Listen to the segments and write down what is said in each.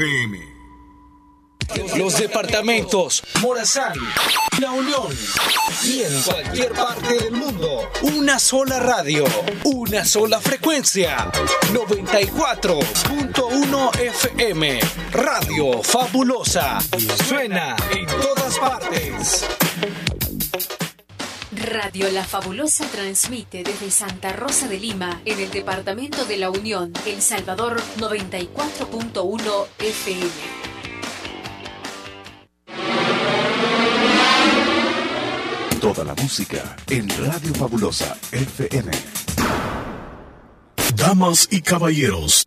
FM. Los departamentos Morazán, La Unión y en cualquier parte del mundo. Una sola radio, una sola frecuencia. 94.1 FM. Radio Fabulosa. Suena en todas partes. Radio La Fabulosa transmite desde Santa Rosa de Lima, en el departamento de La Unión, El Salvador 94.1 FM. Toda la música en Radio Fabulosa FM. Damas y caballeros,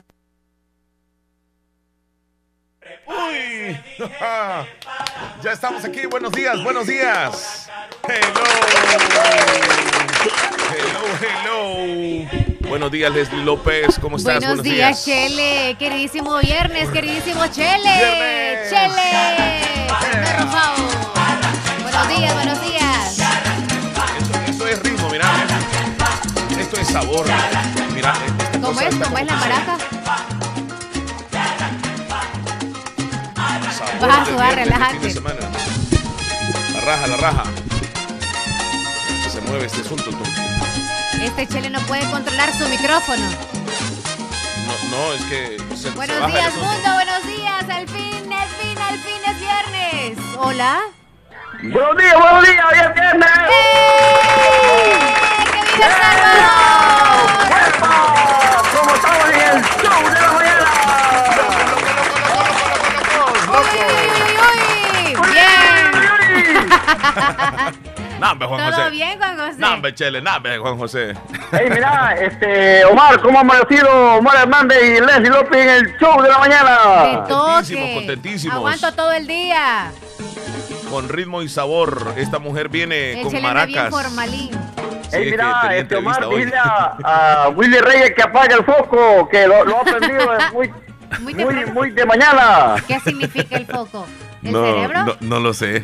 Uy, ya estamos aquí. Buenos días, buenos días. Hello. Hello, hello. Buenos días, Leslie López. ¿Cómo estás? Buenos, días, Chele. Queridísimo viernes, queridísimo Chele. Viernes. Chele. Buenos días, buenos días. Esto, esto es ritmo, mira. Esto es sabor. Mira, esta ¿Cómo es? ¿Cómo es la maraca? Vas a de relájate. fin de semana. La raja, la raja. Se mueve este asunto. tú. Este Chele no puede controlar su micrófono. No, no, es que se, se Buenos baja el días, mundo. Buenos días. Al fin, al fin, al fin es viernes. Hola. Buenos días, buenos días, hoy es viernes. ¡Eh! ¡Que viva El Salvador! Hombre, Juan ¿Todo José. bien, Juan José? No, hombre, Chele, no, hombre, Juan José. Hey, mira, este, Omar, ¿cómo ha amanecido Omar Hernández y Leslie López en el show de la ¡Que mañana? Contentísimos, contentísimos. Aguanto todo el día. Con ritmo y sabor, esta mujer viene El con Chele anda bien maracas. formalín. Sí, mira, tenía este, Omar, dile a, a Willy Reyes que apague el foco, que lo, lo ha aprendido muy, Muy muy, muy de mañana. ¿Qué significa el foco? ¿El No, cerebro? no, no lo sé.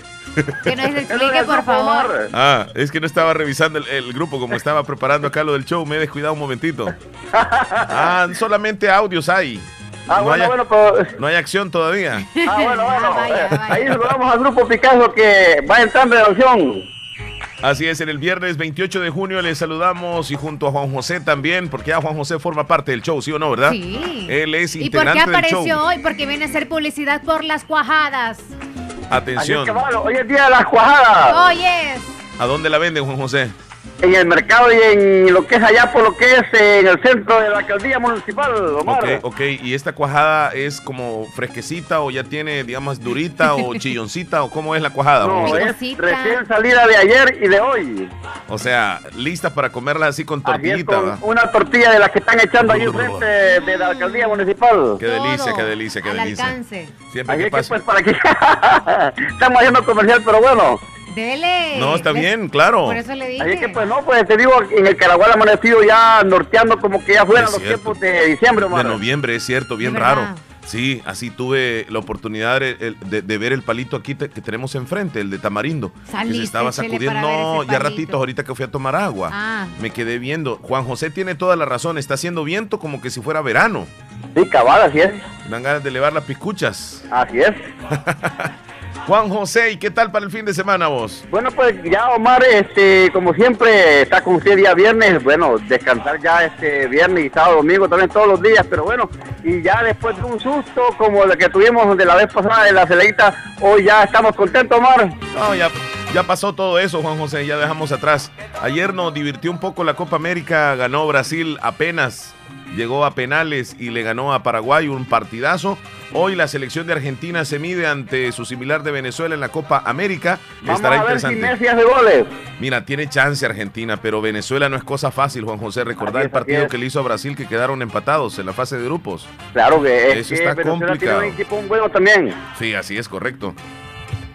Que nos explique, por favor. Ah, es que no estaba revisando el, el grupo como estaba preparando acá lo del show. Me he descuidado un momentito. Ah, solamente audios hay. Ah, no, bueno, hay, bueno, pues... no hay acción todavía. Ah, bueno, bueno. Ah, vaya, vaya. Ahí saludamos al grupo Picasso que va entrando en acción. Así es, en el viernes 28 de junio les saludamos y junto a Juan José también, porque ya Juan José forma parte del show, ¿sí o no, verdad? Sí. Él es ¿Y por qué integrante del apareció show. hoy? Porque viene a hacer publicidad por las cuajadas. Así Atención. que, bueno, hoy es día de las cuajadas. Oyes. ¿A dónde la venden, Juan José? En el mercado y en lo que es allá, por lo que es en el centro de la alcaldía municipal, Omar. Ok, ok. ¿Y esta cuajada es como fresquecita o ya tiene, digamos, durita o chilloncita o cómo es la cuajada? No, es recién salida de ayer y de hoy. O sea, lista para comerla así con tortillita, con ¿verdad? una tortilla de las que están echando ahí enfrente de la alcaldía municipal. Qué delicia, qué delicia, qué al delicia. alcance. Siempre Así que que pues para que estamos haciendo comercial, pero bueno. Dele. No, está bien, claro. Por eso le dije. Así es que pues no, pues te digo, en el Caragual amanecido ya norteando como que ya fueran los tiempos de diciembre, De Omar. noviembre, es cierto, bien Es raro. Sí, así tuve la oportunidad de, de- de ver el palito aquí te- que tenemos enfrente, el de tamarindo. que Saliste, se estaba sacudiendo. No, ya palito. ratito, ahorita que fui a tomar agua. Ah. Me quedé viendo. Juan José tiene toda la razón. Está haciendo viento como que si fuera verano. Sí, cabal, así es. Dan ganas de elevar las piscuchas. Así es. Juan José, ¿y qué tal para el fin de semana vos? Bueno, pues ya Omar, este, como siempre, está con usted día viernes, bueno, descansar ya este viernes y sábado, domingo también todos los días, pero bueno, y ya después de un susto como el que tuvimos de la vez pasada de la celeita, hoy ya estamos contentos, Omar. No, ya, ya pasó todo eso, Juan José, ya dejamos atrás. Ayer nos divirtió un poco la Copa América, ganó Brasil apenas, llegó a penales y le ganó a Paraguay un partidazo. Hoy la selección de Argentina se mide ante su similar de Venezuela en la Copa América. Vamos Estará a ver si interesante. Goles. Mira, tiene chance Argentina, pero Venezuela no es cosa fácil, Juan José. Recordar el partido es. que le hizo a Brasil que quedaron empatados en la fase de grupos. Claro que es Eso que está Venezuela complicado. tiene un equipo bueno también. Sí, así es correcto.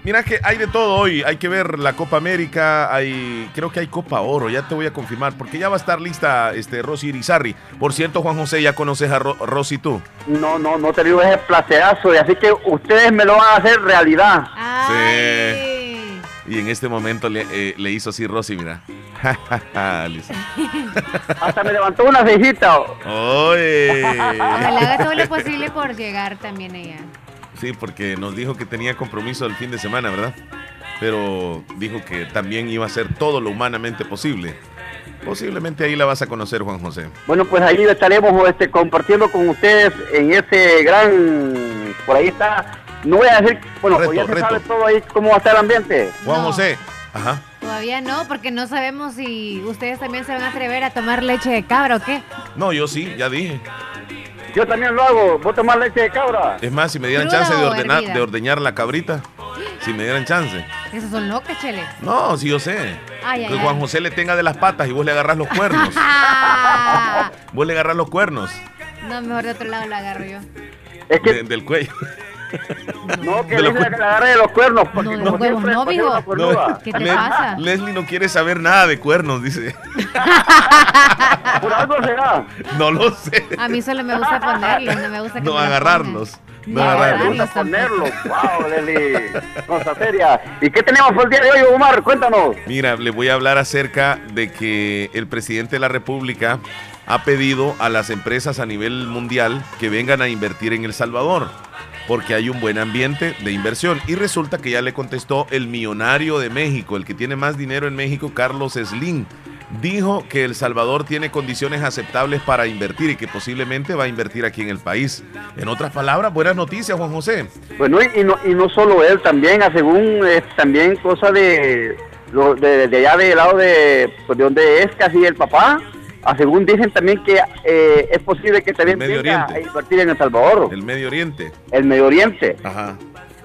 Mira que hay de todo hoy. Hay que ver la Copa América. Hay, creo que hay Copa Oro. Ya te voy a confirmar. Porque ya va a estar lista este Rosy Irizarri. Por cierto, Juan José, ¿ya conoces a Ro- Rosy tú? No, no, no te digo ese placerazo. Y así que ustedes me lo van a hacer realidad. Ay. Y en este momento le, eh, le hizo así Rosy, mira. Hasta me levantó una cejita. Oye. Ojalá haga todo lo posible por llegar también ella. Sí, porque nos dijo que tenía compromiso el fin de semana, ¿verdad? Pero dijo que también iba a hacer todo lo humanamente posible. Posiblemente ahí la vas a conocer, Juan José. Bueno, pues ahí estaremos este, compartiendo con ustedes en ese gran... Por ahí está... No voy a decir... Bueno, Reto, pues ya se reto. sabe todo ahí cómo va a estar el ambiente. Juan No. José. Ajá. Todavía no, porque no sabemos si ustedes también se van a atrever a tomar leche de cabra o qué. No, yo sí, ya dije. Yo también lo hago. ¿Vos tomar leche de cabra? Es más, si me dieran ¿Cruda chance de ordenar, de ordeñar la cabrita. Si me dieran chance. Esos son locas, chele. No, sí yo sé. Ay, que ay. Juan José le tenga de las patas y vos le agarrás los cuernos. Vos le agarrás los cuernos no, mejor de otro lado la agarro yo. Es que de- del cuello. No, que de los dice que le agarre de los cuernos. Porque No, los huevos no, mijo. cuernuda. ¿Qué te pasa? Leslie no quiere saber nada de cuernos, dice. Por algo será. No lo sé. A mí solo me gusta ponerlos, no me gusta que No me los agarrarlos. No Ni agarrarlos. Me gusta agarrarlos ponerlo. tampoco. Wow, Leli. Cosa seria. ¿Y qué tenemos por el día de hoy, Omar? Cuéntanos. Mira, le voy a hablar acerca de que el presidente de la República ha pedido a las empresas a nivel mundial que vengan a invertir en El Salvador, porque hay un buen ambiente de inversión. Y resulta que ya le contestó el millonario de México, el que tiene más dinero en México, Carlos Slim. Dijo que El Salvador tiene condiciones aceptables para invertir y que posiblemente va a invertir aquí en el país. En otras palabras, buenas noticias, Juan José. Bueno, y, no, y no solo él, también, ah, según eh, también cosa de, de allá del lado de, pues, de donde es casi el papá, ah, según dicen también que eh, es posible que también El venga Oriente. a invertir en El Salvador, el, El Medio Oriente. Medio Oriente. Ajá.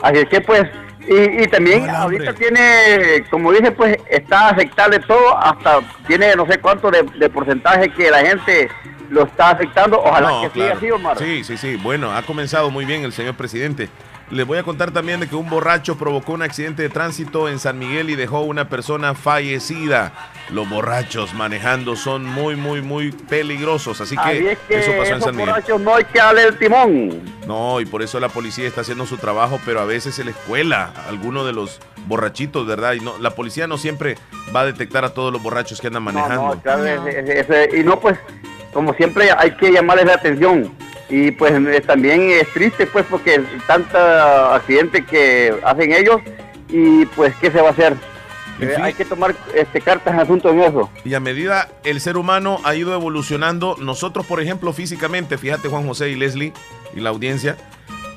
Así es que pues, y, y también ahorita hombre. tiene, como dije, pues está aceptable todo, hasta tiene no sé cuánto de, de porcentaje que la gente lo está afectando. Ojalá No, que siga así, Omar. Sí, sí, sí. Bueno, ha comenzado muy bien el señor presidente. Les voy a contar también de que un borracho provocó un accidente de tránsito en San Miguel y dejó una persona fallecida. Los borrachos manejando son muy, muy, muy peligrosos. Así que, es que eso pasó en San Miguel. borrachos no hay que darle el timón. No, y por eso la policía está haciendo su trabajo, pero a veces se les cuela a alguno de los borrachitos, ¿verdad? Y no, la policía no siempre va a detectar a todos los borrachos que andan manejando. No, no, claro, y no, pues, como siempre hay que llamarles la atención. Y pues eh, también es triste, pues, porque tanta accidente que hacen ellos y pues, ¿qué se va a hacer? En Eh, fin. hay que tomar este, cartas en asunto en eso. Y a medida el ser humano ha ido evolucionando, nosotros, por ejemplo, físicamente, fíjate Juan José y Leslie y la audiencia,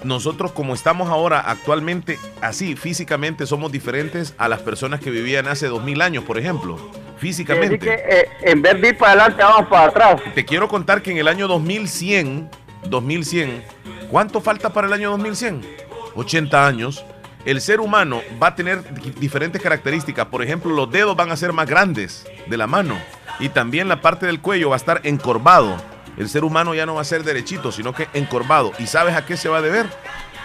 nosotros como estamos ahora actualmente así, físicamente somos diferentes a las personas que vivían hace dos mil años, por ejemplo, físicamente. que eh, en vez de ir para adelante, vamos para atrás. Te quiero contar que en el año 2100, 2100, ¿cuánto falta para el año 2100? 80 años. El ser humano va a tener di- diferentes características. Por ejemplo, los dedos van a ser más grandes de la mano. Y también la parte del cuello va a estar encorvado. El ser humano ya no va a ser derechito, sino que encorvado. ¿Y sabes a qué se va a deber?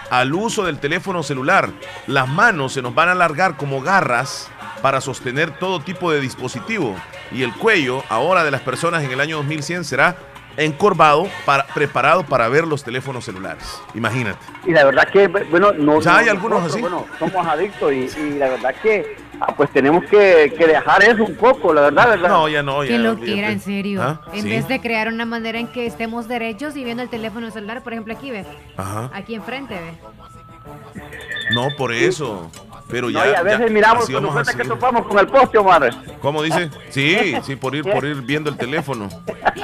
Al uso del teléfono celular. Las manos se nos van a alargar como garras para sostener todo tipo de dispositivo. Y el cuello, ahora de las personas en el año 2100, será encorvado, para, preparado para ver los teléfonos celulares. Imagínate. Y la verdad que, bueno, no. Ya no- hay algunos nosotros, así. Bueno, somos adictos y, y la verdad que, ah, pues tenemos que, que dejar eso un poco, la verdad, ¿verdad? No, ya no, ya. Que lo quiera, en serio. ¿Ah? En Sí. vez de crear una manera en que estemos derechos y viendo el teléfono celular, por ejemplo, aquí ve, Ajá. aquí enfrente ve. No, por eso. Pero No, ya. y a veces ya, miramos cuando cuenta que topamos con el poste, Omar. ¿Cómo dice? Sí, sí, por ir, por ir viendo el teléfono.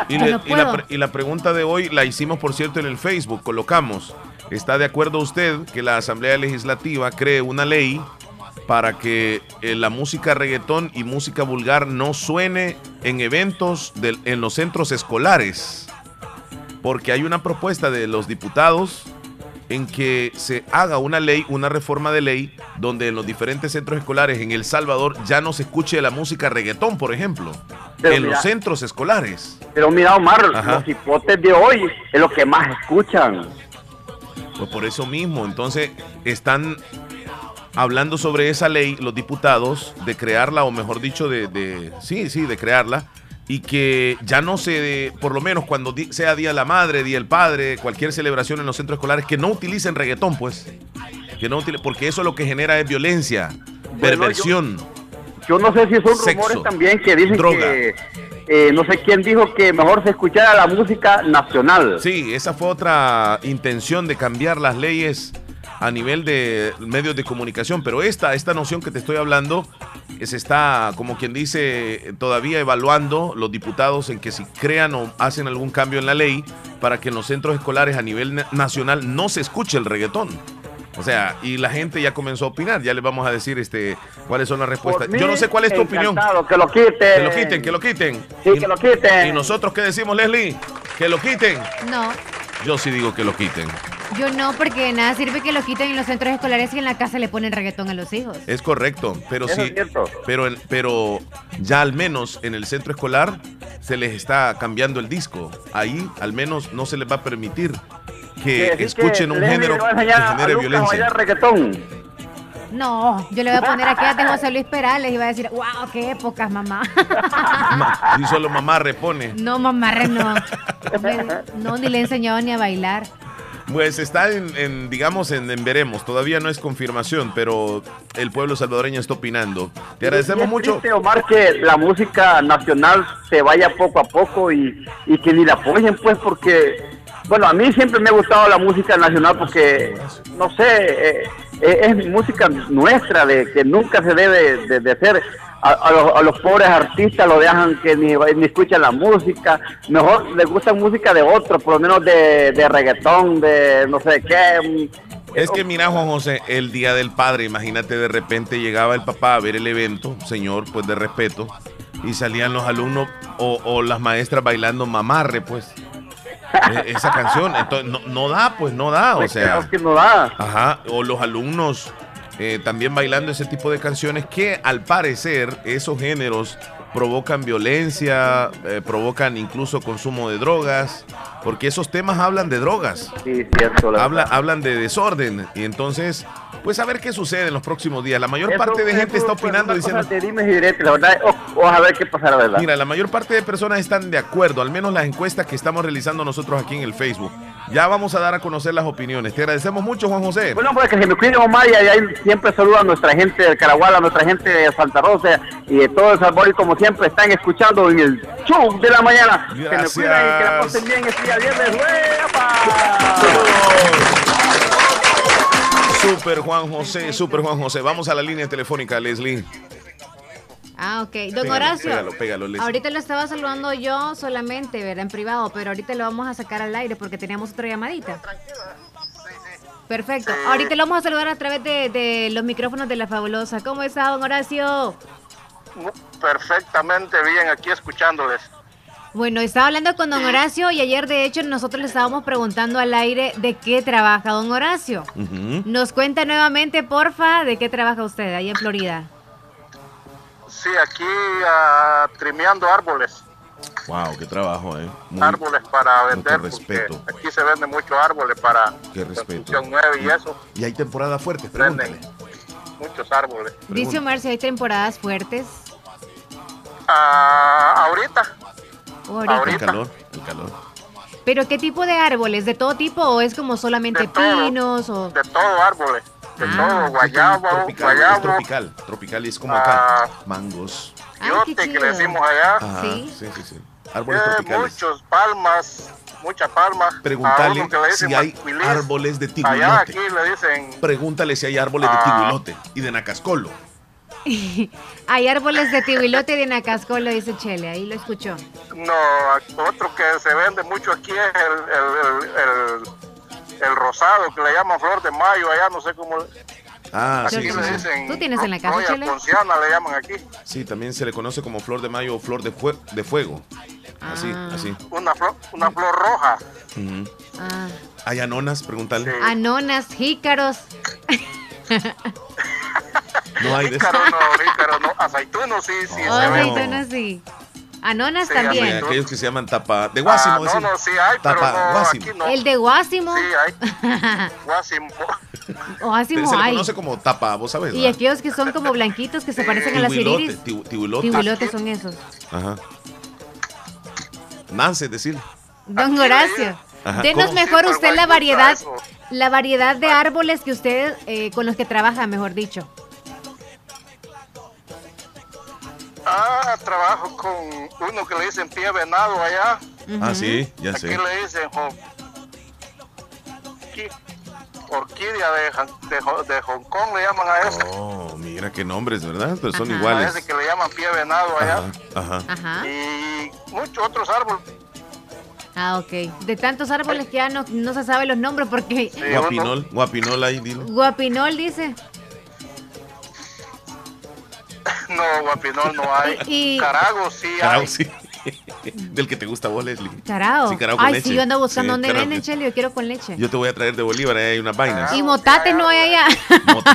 Y, Ya le- no y la, y la pregunta de hoy la hicimos, por cierto, en el Facebook. Colocamos, ¿está de acuerdo usted que la Asamblea Legislativa cree una ley para que eh, la música reggaetón y música vulgar no suene en eventos del- en los centros escolares? Porque hay una propuesta de los diputados en que se haga una ley, una reforma de ley, donde en los diferentes centros escolares en El Salvador ya no se escuche la música reggaetón, por ejemplo, Pero en mira- los centros escolares. Pero mira, Omar, Ajá. los hipotes de hoy es lo que más escuchan. Pues por eso mismo, entonces están hablando sobre esa ley, los diputados, de crearla, o mejor dicho, de, de sí, sí, de crearla, y que ya no se, por lo menos cuando sea Día de la Madre, Día del Padre, cualquier celebración en los centros escolares, que no utilicen reggaetón, pues. Que no porque eso lo que genera es violencia, perversión. Yo no sé si son Sexo, rumores también que dicen droga. que eh, no sé quién dijo que mejor se escuchara la música nacional. Sí, esa fue otra intención de cambiar las leyes a nivel de medios de comunicación, pero esta, esta noción que te estoy hablando eh, se está, como quien dice, todavía evaluando los diputados en que si crean o hacen algún cambio en la ley para que en los centros escolares a nivel na- nacional no se escuche el reggaetón. O sea, y la gente ya comenzó a opinar, ya les vamos a decir este cuáles son las respuestas. Mí, Yo no sé cuál es tu opinión. Que lo quiten. Que lo quiten, que lo quiten. Sí, Y- que lo quiten. ¿Y nosotros qué decimos, Leslie? Que lo quiten. No, Yo sí digo que lo quiten. yo no, porque de nada sirve que lo quiten en los centros escolares y en la casa le ponen reggaetón a los hijos. Es correcto, pero Eso sí, es cierto. pero, en- pero ya al menos en el centro escolar se les está cambiando el disco. Ahí al menos no se les va a permitir que escuchen que un género que genere violencia. reggaetón. No, yo le voy a poner aquí a José Luis Perales y va a decir, wow, qué épocas, mamá. Ma- Y solo mamá repone. No, mamarre, no. Me- No, ni le he enseñado ni a bailar. Pues está en, en, digamos, en, en veremos. Todavía no es confirmación, pero el pueblo salvadoreño está opinando. Te agradecemos Y es mucho. triste, Omar, que la música nacional se vaya poco a poco y, y que ni la apoyen, pues, porque, bueno, a mí siempre me ha gustado la música nacional porque, no sé, eh, eh, es música nuestra, de que nunca se debe de, de hacer. A, a los, a los pobres artistas lo dejan que ni, ni escuchan la música, mejor les gusta música de otros, por lo menos de, de reggaetón, de no sé qué. Es que mira, Juan José, el día del padre, imagínate, de repente llegaba el papá a ver el evento, señor, pues de respeto, y salían los alumnos o, o las maestras bailando mamarre, pues. E- esa canción, entonces no, no da, pues no da, o sea. Creo que no da. Ajá, o los alumnos eh, también bailando ese tipo de canciones que al parecer esos géneros provocan violencia, eh, provocan incluso consumo de drogas, porque esos temas hablan de drogas. Sí, cierto. la Habla, hablan de desorden y entonces, pues a ver qué sucede en los próximos días. La mayor Eso- parte de gente está opinando diciendo, y diretes, la verdad, a ver qué pasará, ¿verdad? mira, la mayor parte de personas están de acuerdo, al menos las encuestas que estamos realizando nosotros aquí en el Facebook. Ya vamos a dar a conocer las opiniones. Te agradecemos mucho, Juan José. Bueno, pues que se me cuiden, Omar, y ahí siempre saludo a nuestra gente de Caraguala, a nuestra gente de Santa Rosa y de todo El Salvador, y como siempre están escuchando en el show de la mañana. Que me Gracias. cuiden y que la pasen bien este día viernes. Super Juan José, Super Juan José. Vamos a la línea telefónica, Leslie. Ah, ok. Don Pégalo, Horacio, pégalo, pégalo, ahorita lo estaba saludando yo solamente, ¿verdad? En privado, pero ahorita lo vamos a sacar al aire porque teníamos otra llamadita. Perfecto. Ahorita lo vamos a saludar a través de, de los micrófonos de la fabulosa. ¿Cómo está, don Horacio? Perfectamente bien, aquí escuchándoles. Bueno, estaba hablando con don Horacio y ayer de hecho nosotros le estábamos preguntando al aire de qué trabaja don Horacio. Nos cuenta nuevamente, porfa, de qué trabaja usted ahí en Florida. Sí, aquí ah, trimeando árboles, Wow, qué trabajo, eh. Muy- árboles para vender, mucho porque respeto. aquí se venden muchos árboles para Qué respeto. construcción nueva y eso, Y hay temporada fuerte, venden pregúntale. muchos árboles. Dice Omar si hay temporadas fuertes. Ah, ahorita, o ahorita. El Ahorita. calor, el calor. Pero ¿qué tipo de árboles? ¿De todo tipo o es como solamente De todo. pinos o de todo árboles, de Ah. todo, guayabo, tropical, es guayabo, tropical. Tropical es como Ah. acá. Mangos. Ay, qué yote que le decimos allá, Ajá, Sí. sí, sí, sí. Árboles Eh, tropicales. muchos palmas, muchas palmas. Pregúntale si hay árboles de Allá aquí le dicen Pregúntale si hay árboles de Ah. tiguilote y de nacascolo. hay árboles de tibilote y de nacascola, dice Chele, ahí lo escuchó. No, otro que se vende mucho aquí es el, el, el, el- el rosado, que le llaman flor de mayo, allá no sé cómo. Ah, Aquí sí, sí, le sí. dicen. ¿Tú tienes en la casa, Chele? Ponciana le llaman aquí. Sí, también se le conoce como flor de mayo o flor de, fue- de fuego. Así, Ah. así. Una flor, una flor roja. Ah, ¿Hay anonas? Pregúntale. Sí. anonas, jícaros. No hay de eso. Ícaro no, ícaro no. Aceituno sí, sí Oh, sí. Anonas Sí, también. Aquellos que se llaman tapa de guásimo. Ah, no, decir. no, sí hay, pero Tapa no, guásimo. aquí no. El de Guásimo. Sí hay. Guásimo. O así Se le hay. conoce como tapa, vos sabes. Y ¿verdad? aquellos que son como blanquitos que se parecen a las iriris. tibu- tibulotes. Tibulotes son esos. Ajá. Nance, decir. Don Horacio, Ajá, denos ¿cómo? mejor usted pero la variedad, la variedad de árboles que usted eh, con los que trabaja, mejor dicho. Ah, trabajo con uno que le dicen pie venado allá. Ah, sí, ya Aquí sé. le dicen orquídea de, de, de Hong Kong, le llaman a ese. Oh, mira qué nombres, ¿verdad? Pero son Ajá. A iguales. ese que le llaman pie venado allá. Ajá, ajá. Y muchos otros árboles. Ah, ok. De tantos árboles que ya no, no se sabe los nombres porque Sí, Guapinol, guapinol ahí, dile. Guapinol dice. No, guapinol no hay. Y- Carago sí hay. sí. Del que te gusta vos, Leslie. Carao. Sí, carao con Ay, leche. sí, yo ando buscando Sí, dónde carao venden, Cheli. Yo quiero con leche. Yo te voy a traer de Bolívar, ahí hay unas vainas. Y motates no hay allá.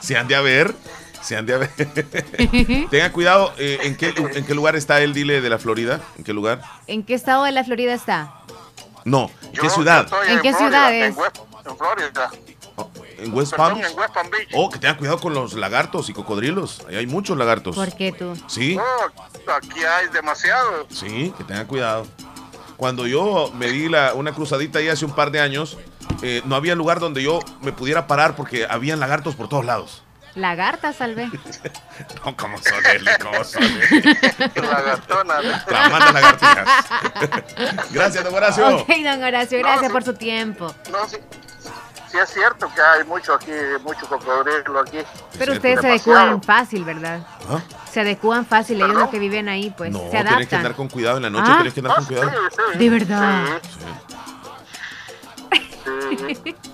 Se han de a ver. Se han de a ver. Tenga cuidado, eh, ¿en, qué, ¿en qué lugar está él, dile, de la Florida? ¿En qué lugar? ¿En qué estado de la Florida está? No, Yo- ¿qué yo ciudad? ¿En qué ciudad en es? En Florida. Oh, ¿En West Perdón, Palm? en West Palm Beach. Oh, que tenga cuidado con los lagartos y cocodrilos. Ahí hay muchos lagartos. ¿Por qué tú? Sí, Oh, aquí hay demasiado. sí, que tenga cuidado. Cuando yo me di la, una cruzadita ahí hace un par de años, eh, no había lugar donde yo me pudiera parar porque habían lagartos por todos lados. Lagarta, salve. No, como son, cómo son, eh. Lagartona. Tramando lagartijas. Gracias, don Horacio. Ok, don Horacio, gracias por su tiempo. No, sí, sí es cierto que hay mucho aquí, mucho cocodrilo aquí. Pero Es ustedes se adecúan fácil, ¿verdad? ¿Ah? Se adecúan fácil, ellos los que viven ahí, pues no, se tienes que adaptan. andar con cuidado en la noche, Ah. tienes que andar Ah, con sí, cuidado. sí. De verdad. Sí, sí.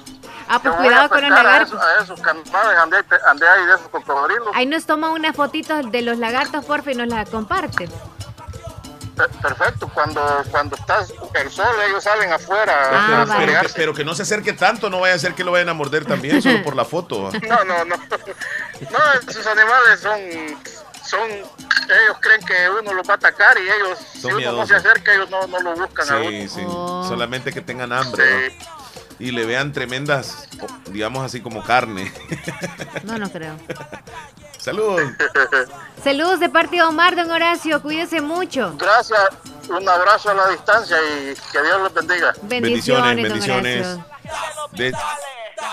Ah, pues cuidado con los pescar a esos- A esos canales andé, andé ahí de esos cocodrilos. Ahí nos toma una fotito de los lagartos, porfa, y nos la comparte. Per- Perfecto, cuando, cuando estás el sol, ellos salen afuera Ah, a pero, vale. pero que, pelearse. pero que no se acerque tanto, no vaya a ser que lo vayan a morder también, solo por la foto. No, no, no. No, esos animales son, son, ellos creen que uno los va a atacar y ellos, si uno no se acerca, ellos no, no lo buscan a uno. Sí, sí. Oh. Solamente que tengan hambre. ¿no? Sí. Y le vean tremendas, digamos así como carne. No, no creo. Saludos. Saludos de parte de Omar, don Horacio, cuídese mucho. Gracias, un abrazo a la distancia y que Dios los bendiga. Bendiciones, bendiciones.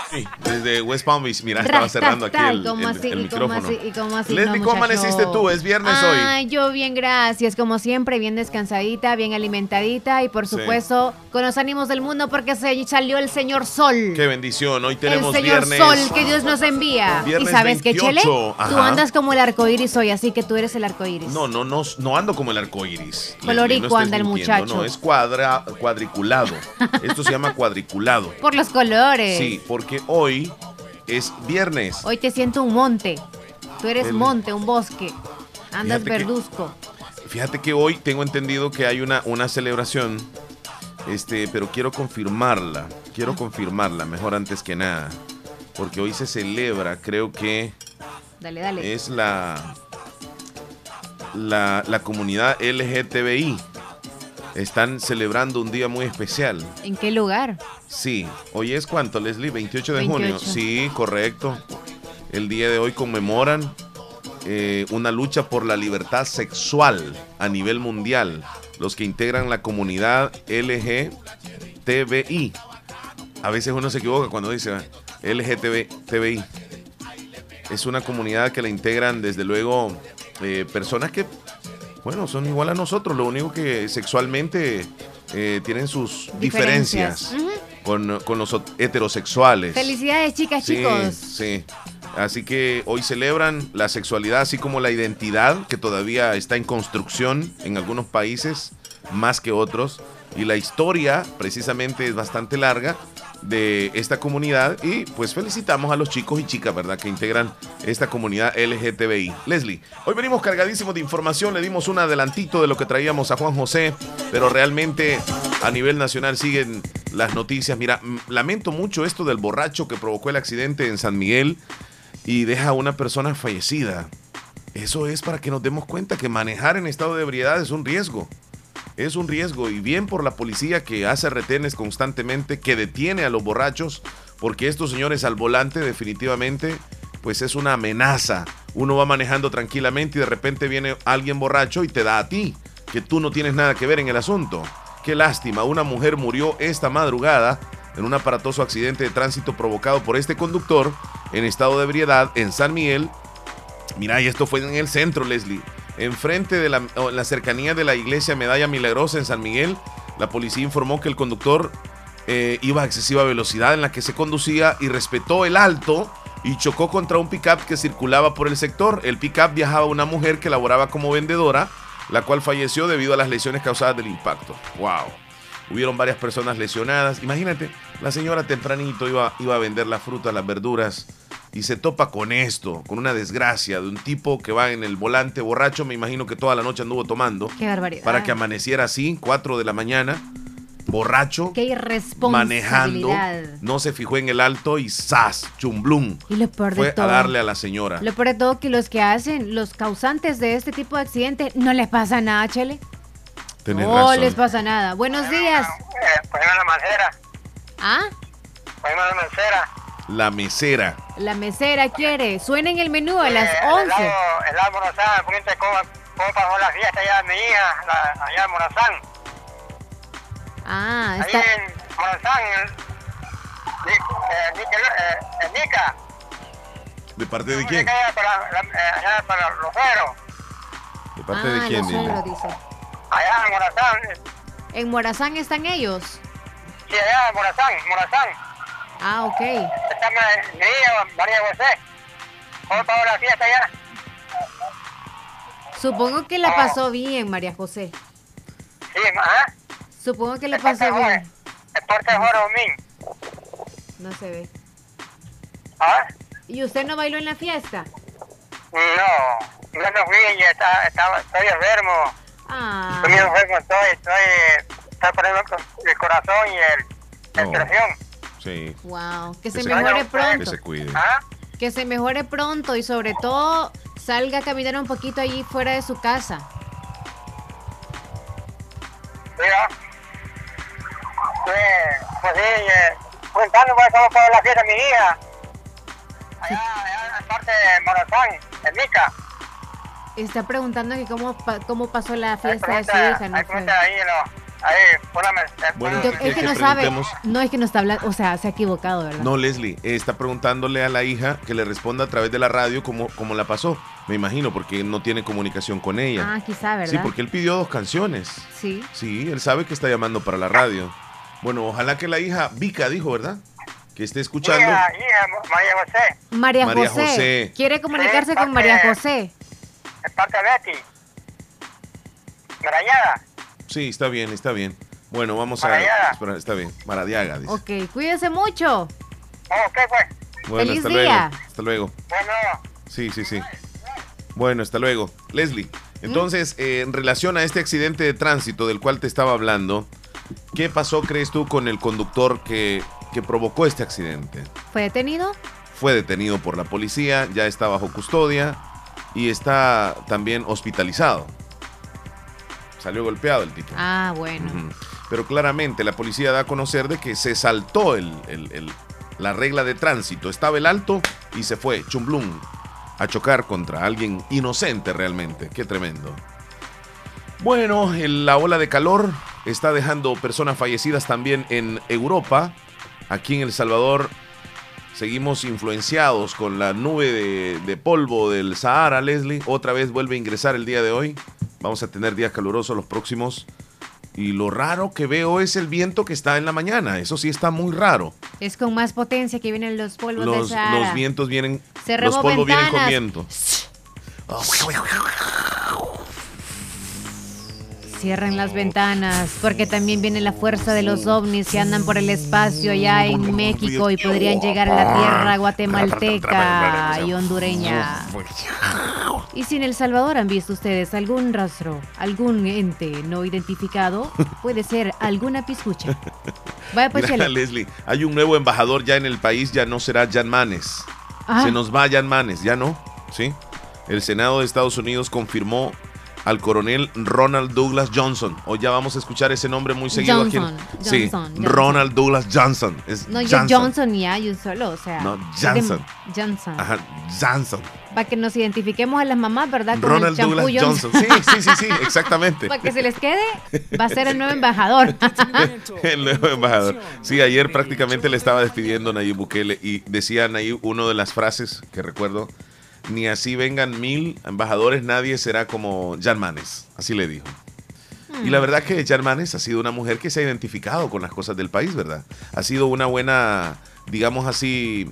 Sí, desde West Palm Beach, mira, estaba cerrando aquí el, ¿cómo el- así? el ¿Y cómo micrófono. así? ¿Y cómo así? Leslie, No, ¿cómo amaneciste tú? Es viernes hoy. Ay, yo bien, gracias. Como siempre, bien descansadita, bien alimentadita y por Sí. supuesto con los ánimos del mundo porque se salió el señor Sol. Qué bendición. Hoy tenemos el señor viernes. Sol que Dios nos envía. Viernes y sabes qué, 28, Chele, tú ajá. andas como el arco iris hoy, así que tú eres el arco iris. No, no, no, no ando como el arco iris. Colorico no anda el mintiendo, muchacho. No, es cuadra, cuadriculado. Esto se llama cuadriculado. Por los colores. Sí, porque hoy es viernes. Hoy te siento un monte. Tú eres El- monte, un bosque. Andas Fíjate que- verduzco. Fíjate que hoy tengo entendido que hay una, una celebración, este, pero quiero confirmarla. Quiero confirmarla, mejor antes que nada. Porque hoy se celebra, creo que Dale, dale. es la, la, la comunidad LGTBI. Están celebrando un día muy especial. ¿En qué lugar? Sí, hoy es cuánto, Leslie, 28 de junio. 28. Sí, correcto. El día de hoy conmemoran eh, una lucha por la libertad sexual a nivel mundial. Los que integran la comunidad LGTBI. A veces uno se equivoca cuando dice ah, LGTBI. Es una comunidad que la integran desde luego eh, personas que, bueno, son igual a nosotros. Lo único que sexualmente eh, tienen sus diferencias, con, con los heterosexuales. Felicidades, chicas, Sí, chicos. sí. Así que hoy celebran la sexualidad, así como la identidad, que todavía está en construcción en algunos países, más que otros. Y la historia, precisamente, es bastante larga de esta comunidad. Y pues felicitamos a los chicos y chicas, ¿verdad?, que integran esta comunidad LGTBI. Leslie, hoy venimos cargadísimos de información. Le dimos un adelantito de lo que traíamos a Juan José, pero realmente a nivel nacional siguen las noticias. Mira, lamento mucho esto del borracho que provocó el accidente en San Miguel y deja a una persona fallecida. Eso es para que nos demos cuenta que manejar en estado de ebriedad es un riesgo. Es un riesgo y bien por la policía que hace retenes constantemente, que detiene a los borrachos, porque estos señores al volante definitivamente pues es una amenaza. Uno va manejando tranquilamente y de repente viene alguien borracho y te da a ti, que tú no tienes nada que ver en el asunto. Qué lástima, una mujer murió esta madrugada en un aparatoso accidente de tránsito provocado por este conductor en estado de ebriedad en San Miguel. Mira, y esto fue en el centro, Leslie. Enfrente de la, en la cercanía de la iglesia Medalla Milagrosa en San Miguel, la policía informó que el conductor eh, iba a excesiva velocidad en la que se conducía y respetó el alto y chocó contra un pickup que circulaba por el sector. El pickup viajaba una mujer que laboraba como vendedora, la cual falleció debido a las lesiones causadas del impacto. ¡Wow! Hubieron varias personas lesionadas. Imagínate, la señora tempranito iba, iba a vender las frutas, las verduras y se topa con esto, con una desgracia de un tipo que va en el volante borracho, me imagino que toda la noche anduvo tomando. Qué barbaridad. Para que amaneciera así, 4 de la mañana, borracho, Qué manejando, no se fijó en el alto y ¡zas! Chumblum. Y lo peor de Fue a darle a la señora. Lo peor de todo que los que hacen, los causantes de este tipo de accidente, no les pasa nada, Chele. Tenés no razón. les pasa nada. Buenos días. Eh, poneme la macera, ¿Ah? la macera. La mesera. La mesera quiere. Suena en el menú a las Eh, El 11. helado, el helado Morazán, ponete cómo, cómo pasó la fiesta allá de mi hija, la- allá en Morazán. Ah, Ahí está. en Morazán, el, Ni- eh, eh, Nica. ¿De parte de quién? allá para, la- allá para los ceros. ¿De parte Ah, de quién? los dice. Allá en Morazán, En Morazán están ellos. sí, allá en Morazán, Morazán. Ah, ok. Mi hija, María José. ¿Cómo pasó la fiesta allá? Supongo que la pasó bien, María José. Sí, ajá. Supongo que la Es parte pasó bien. Jorge- Es parte de Jorge Domín. No se ve. ¿Ah? ¿Y usted no bailó en la fiesta? No, yo no fui, ya está, estaba, estoy enfermo. Ah, Estoy enfermo, estoy, estoy, estoy poniendo el corazón y el, No. la presión. Sí. wow. Que Que se se- mejore Que pronto. se cuide. ¿Ah? Que se mejore pronto y sobre todo salga a caminar un poquito allí fuera de su casa. Mira. Sí, pues sí, eh, contando pues la fiesta de mi hija. Allá, allá en parte de Morazán, en Mica. Está preguntando que cómo, pa- cómo pasó la fiesta de su hija. No pregunta ahí, póname. eh, Bueno, Yo- póname- ¿quiere es que que no sabe. No, es que no está hablando. O sea, se ha equivocado, ¿verdad? No, Leslie, eh, está preguntándole a la hija que le responda a través de la radio cómo, cómo la pasó. Me imagino, porque no tiene comunicación con ella. Ah, quizá, ¿verdad? sí, porque él pidió dos canciones. Sí. Sí, él sabe que está llamando para la radio. Bueno, ojalá que la hija, Vika dijo, ¿verdad? Que esté escuchando. Hija, hija, María José, María, María José. José. Quiere comunicarse Sí, con María José. es parte de Betty. Sí, está bien, está bien. Bueno, vamos a... Maradiaga. Espera, está bien. Maradiaga, dice. Ok, cuídese mucho. Ok, pues. Bueno, feliz hasta día. luego. Hasta luego. Bueno, Sí, sí, sí. Bueno, hasta luego. Leslie, entonces, eh, en relación a este accidente de tránsito del cual te estaba hablando, ¿qué pasó, crees tú, con el conductor que, que provocó este accidente? ¿Fue detenido? Fue detenido por la policía, ya está bajo custodia y está también hospitalizado. Salió golpeado el tipo. Ah, bueno. Pero claramente la policía da a conocer de que se saltó el- el- el- la regla de tránsito. Estaba el alto y se fue, chumblum, a chocar contra alguien inocente realmente. Qué tremendo. Bueno, el- la ola de calor está dejando personas fallecidas también en Europa. Aquí en El Salvador seguimos influenciados con la nube de, de polvo del Sahara, Leslie. Otra vez vuelve a ingresar el día de hoy. Vamos a tener días calurosos los próximos. Y lo raro que veo es el viento que está en la mañana. Eso sí está muy raro. Es con más potencia que vienen los polvos Los, Sahara. los vientos vienen. Cerremos los polvos vienen con ventanas. viento. Cierren las ventanas, porque también viene la fuerza de los ovnis que andan por el espacio allá en México y podrían llegar a la tierra guatemalteca y hondureña. ¿Y si en El Salvador han visto ustedes algún rastro, algún ente no identificado? Puede ser alguna piscucha. Vaya pues, Mira. Leslie, hay un nuevo embajador ya en el país, ya no será Jan Manes. Ah. Se nos va Jan Manes, ya no, ¿sí? El Senado de Estados Unidos confirmó al coronel Ronald Douglas Johnson. Hoy ya vamos a escuchar ese nombre muy seguido Johnson, aquí. en- sí, Johnson, Johnson. Ronald Douglas Johnson. Es No, yo Johnson. Johnson ya, yo solo, o sea. No, de- Johnson. Johnson. Ajá, Johnson. Para que nos identifiquemos a las mamás, ¿verdad? Con Ronald Douglas Johnson. Sí, sí, sí, sí, exactamente. Para que se les quede, va a ser el nuevo embajador. El nuevo embajador. Sí, ayer prácticamente le estaba despidiendo Nayib Bukele y decía Nayib una de las frases que recuerdo, ni así vengan mil embajadores, nadie será como Jan Manes. Así le dijo. Y la verdad que Jan Manes ha sido una mujer que se ha identificado con las cosas del país, ¿verdad? Ha sido una buena, digamos así,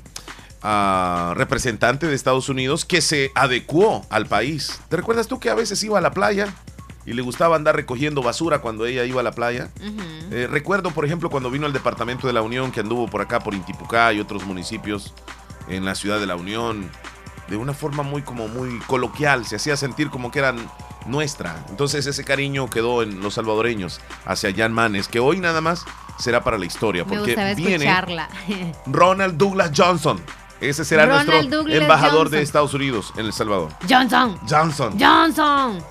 ah, representante de Estados Unidos que se adecuó al país. ¿Te recuerdas tú que a veces iba a la playa y le gustaba andar recogiendo basura cuando ella iba a la playa? Eh, recuerdo, por ejemplo, cuando vino al Departamento de la Unión, que anduvo por acá, por Intipucá y otros municipios en la ciudad de la Unión, de una forma muy como muy coloquial, se hacía sentir como que eran nuestra. Entonces ese cariño quedó en los salvadoreños hacia Jan Manes, que hoy nada más será para la historia, porque viene. Ronald Douglas Johnson. Ese será Ronald nuestro Douglas embajador Johnson. de Estados Unidos en El Salvador. Johnson. Johnson. Johnson.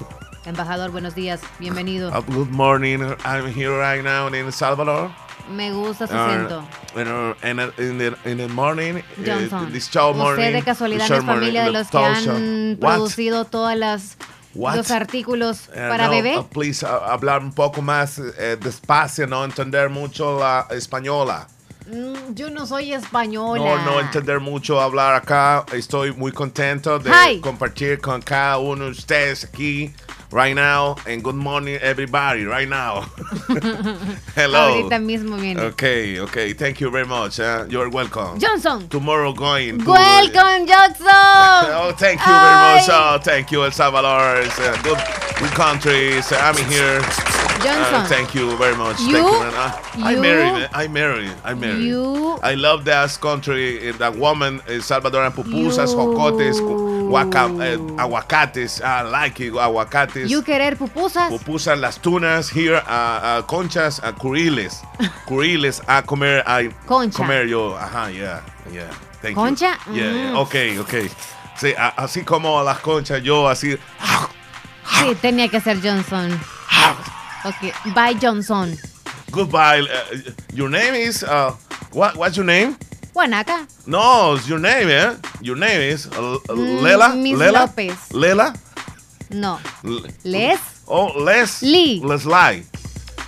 Embajador, buenos días. Bienvenido. Uh, good morning. I'm here right now in El Salvador. Me gusta su Uh, acento. uh, in, in, the, in the morning, uh, Johnson. this show morning, Usted de casualidad no es familia de los que han. What? producido todas las What? los artículos Eh, para no, bebé. uh, please uh, hablar un poco más eh, despacio, no entender mucho la española. Mm, Yo no soy española. No, no entender mucho hablar acá. Estoy muy contento de Hi. compartir con cada uno de ustedes aquí, right now. And good morning, everybody, right now. Hello. Ahorita mismo viene. Okay, okay. Thank you very much. uh, you're welcome. Johnson. Tomorrow going. to- Welcome, Johnson. Oh, thank you very much. Oh, thank you, El Salvador. It's a good, good country. So I'm here. Johnson. Uh, thank you very much. You- Thank you. man. Uh, I you- married. I married. I married. You- I love that country. uh, That woman, El Salvadoran pupusas, You- jocotes, guaca, eh, aguacates. I like it. Aguacates. You querer pupusas. Pupusas, las tunas, here, uh, uh, conchas, curiles. Curiles, a comer, a Concha. comer yo. Ajá, yeah, yeah. Thank Concha? you. Yeah, yeah. Mm. ok, ok. Sí, a- así como las conchas, yo así. Sí, tenía que ser Johnson. Ok, bye Johnson. Goodbye. uh, your name is, uh, what, what's your name? Guanaca. No, it's your name, eh? Your name is uh, Mm, Lela? Miss Lela? López. Lela? No. L- Les. Oh, Les. Lee. Leslie.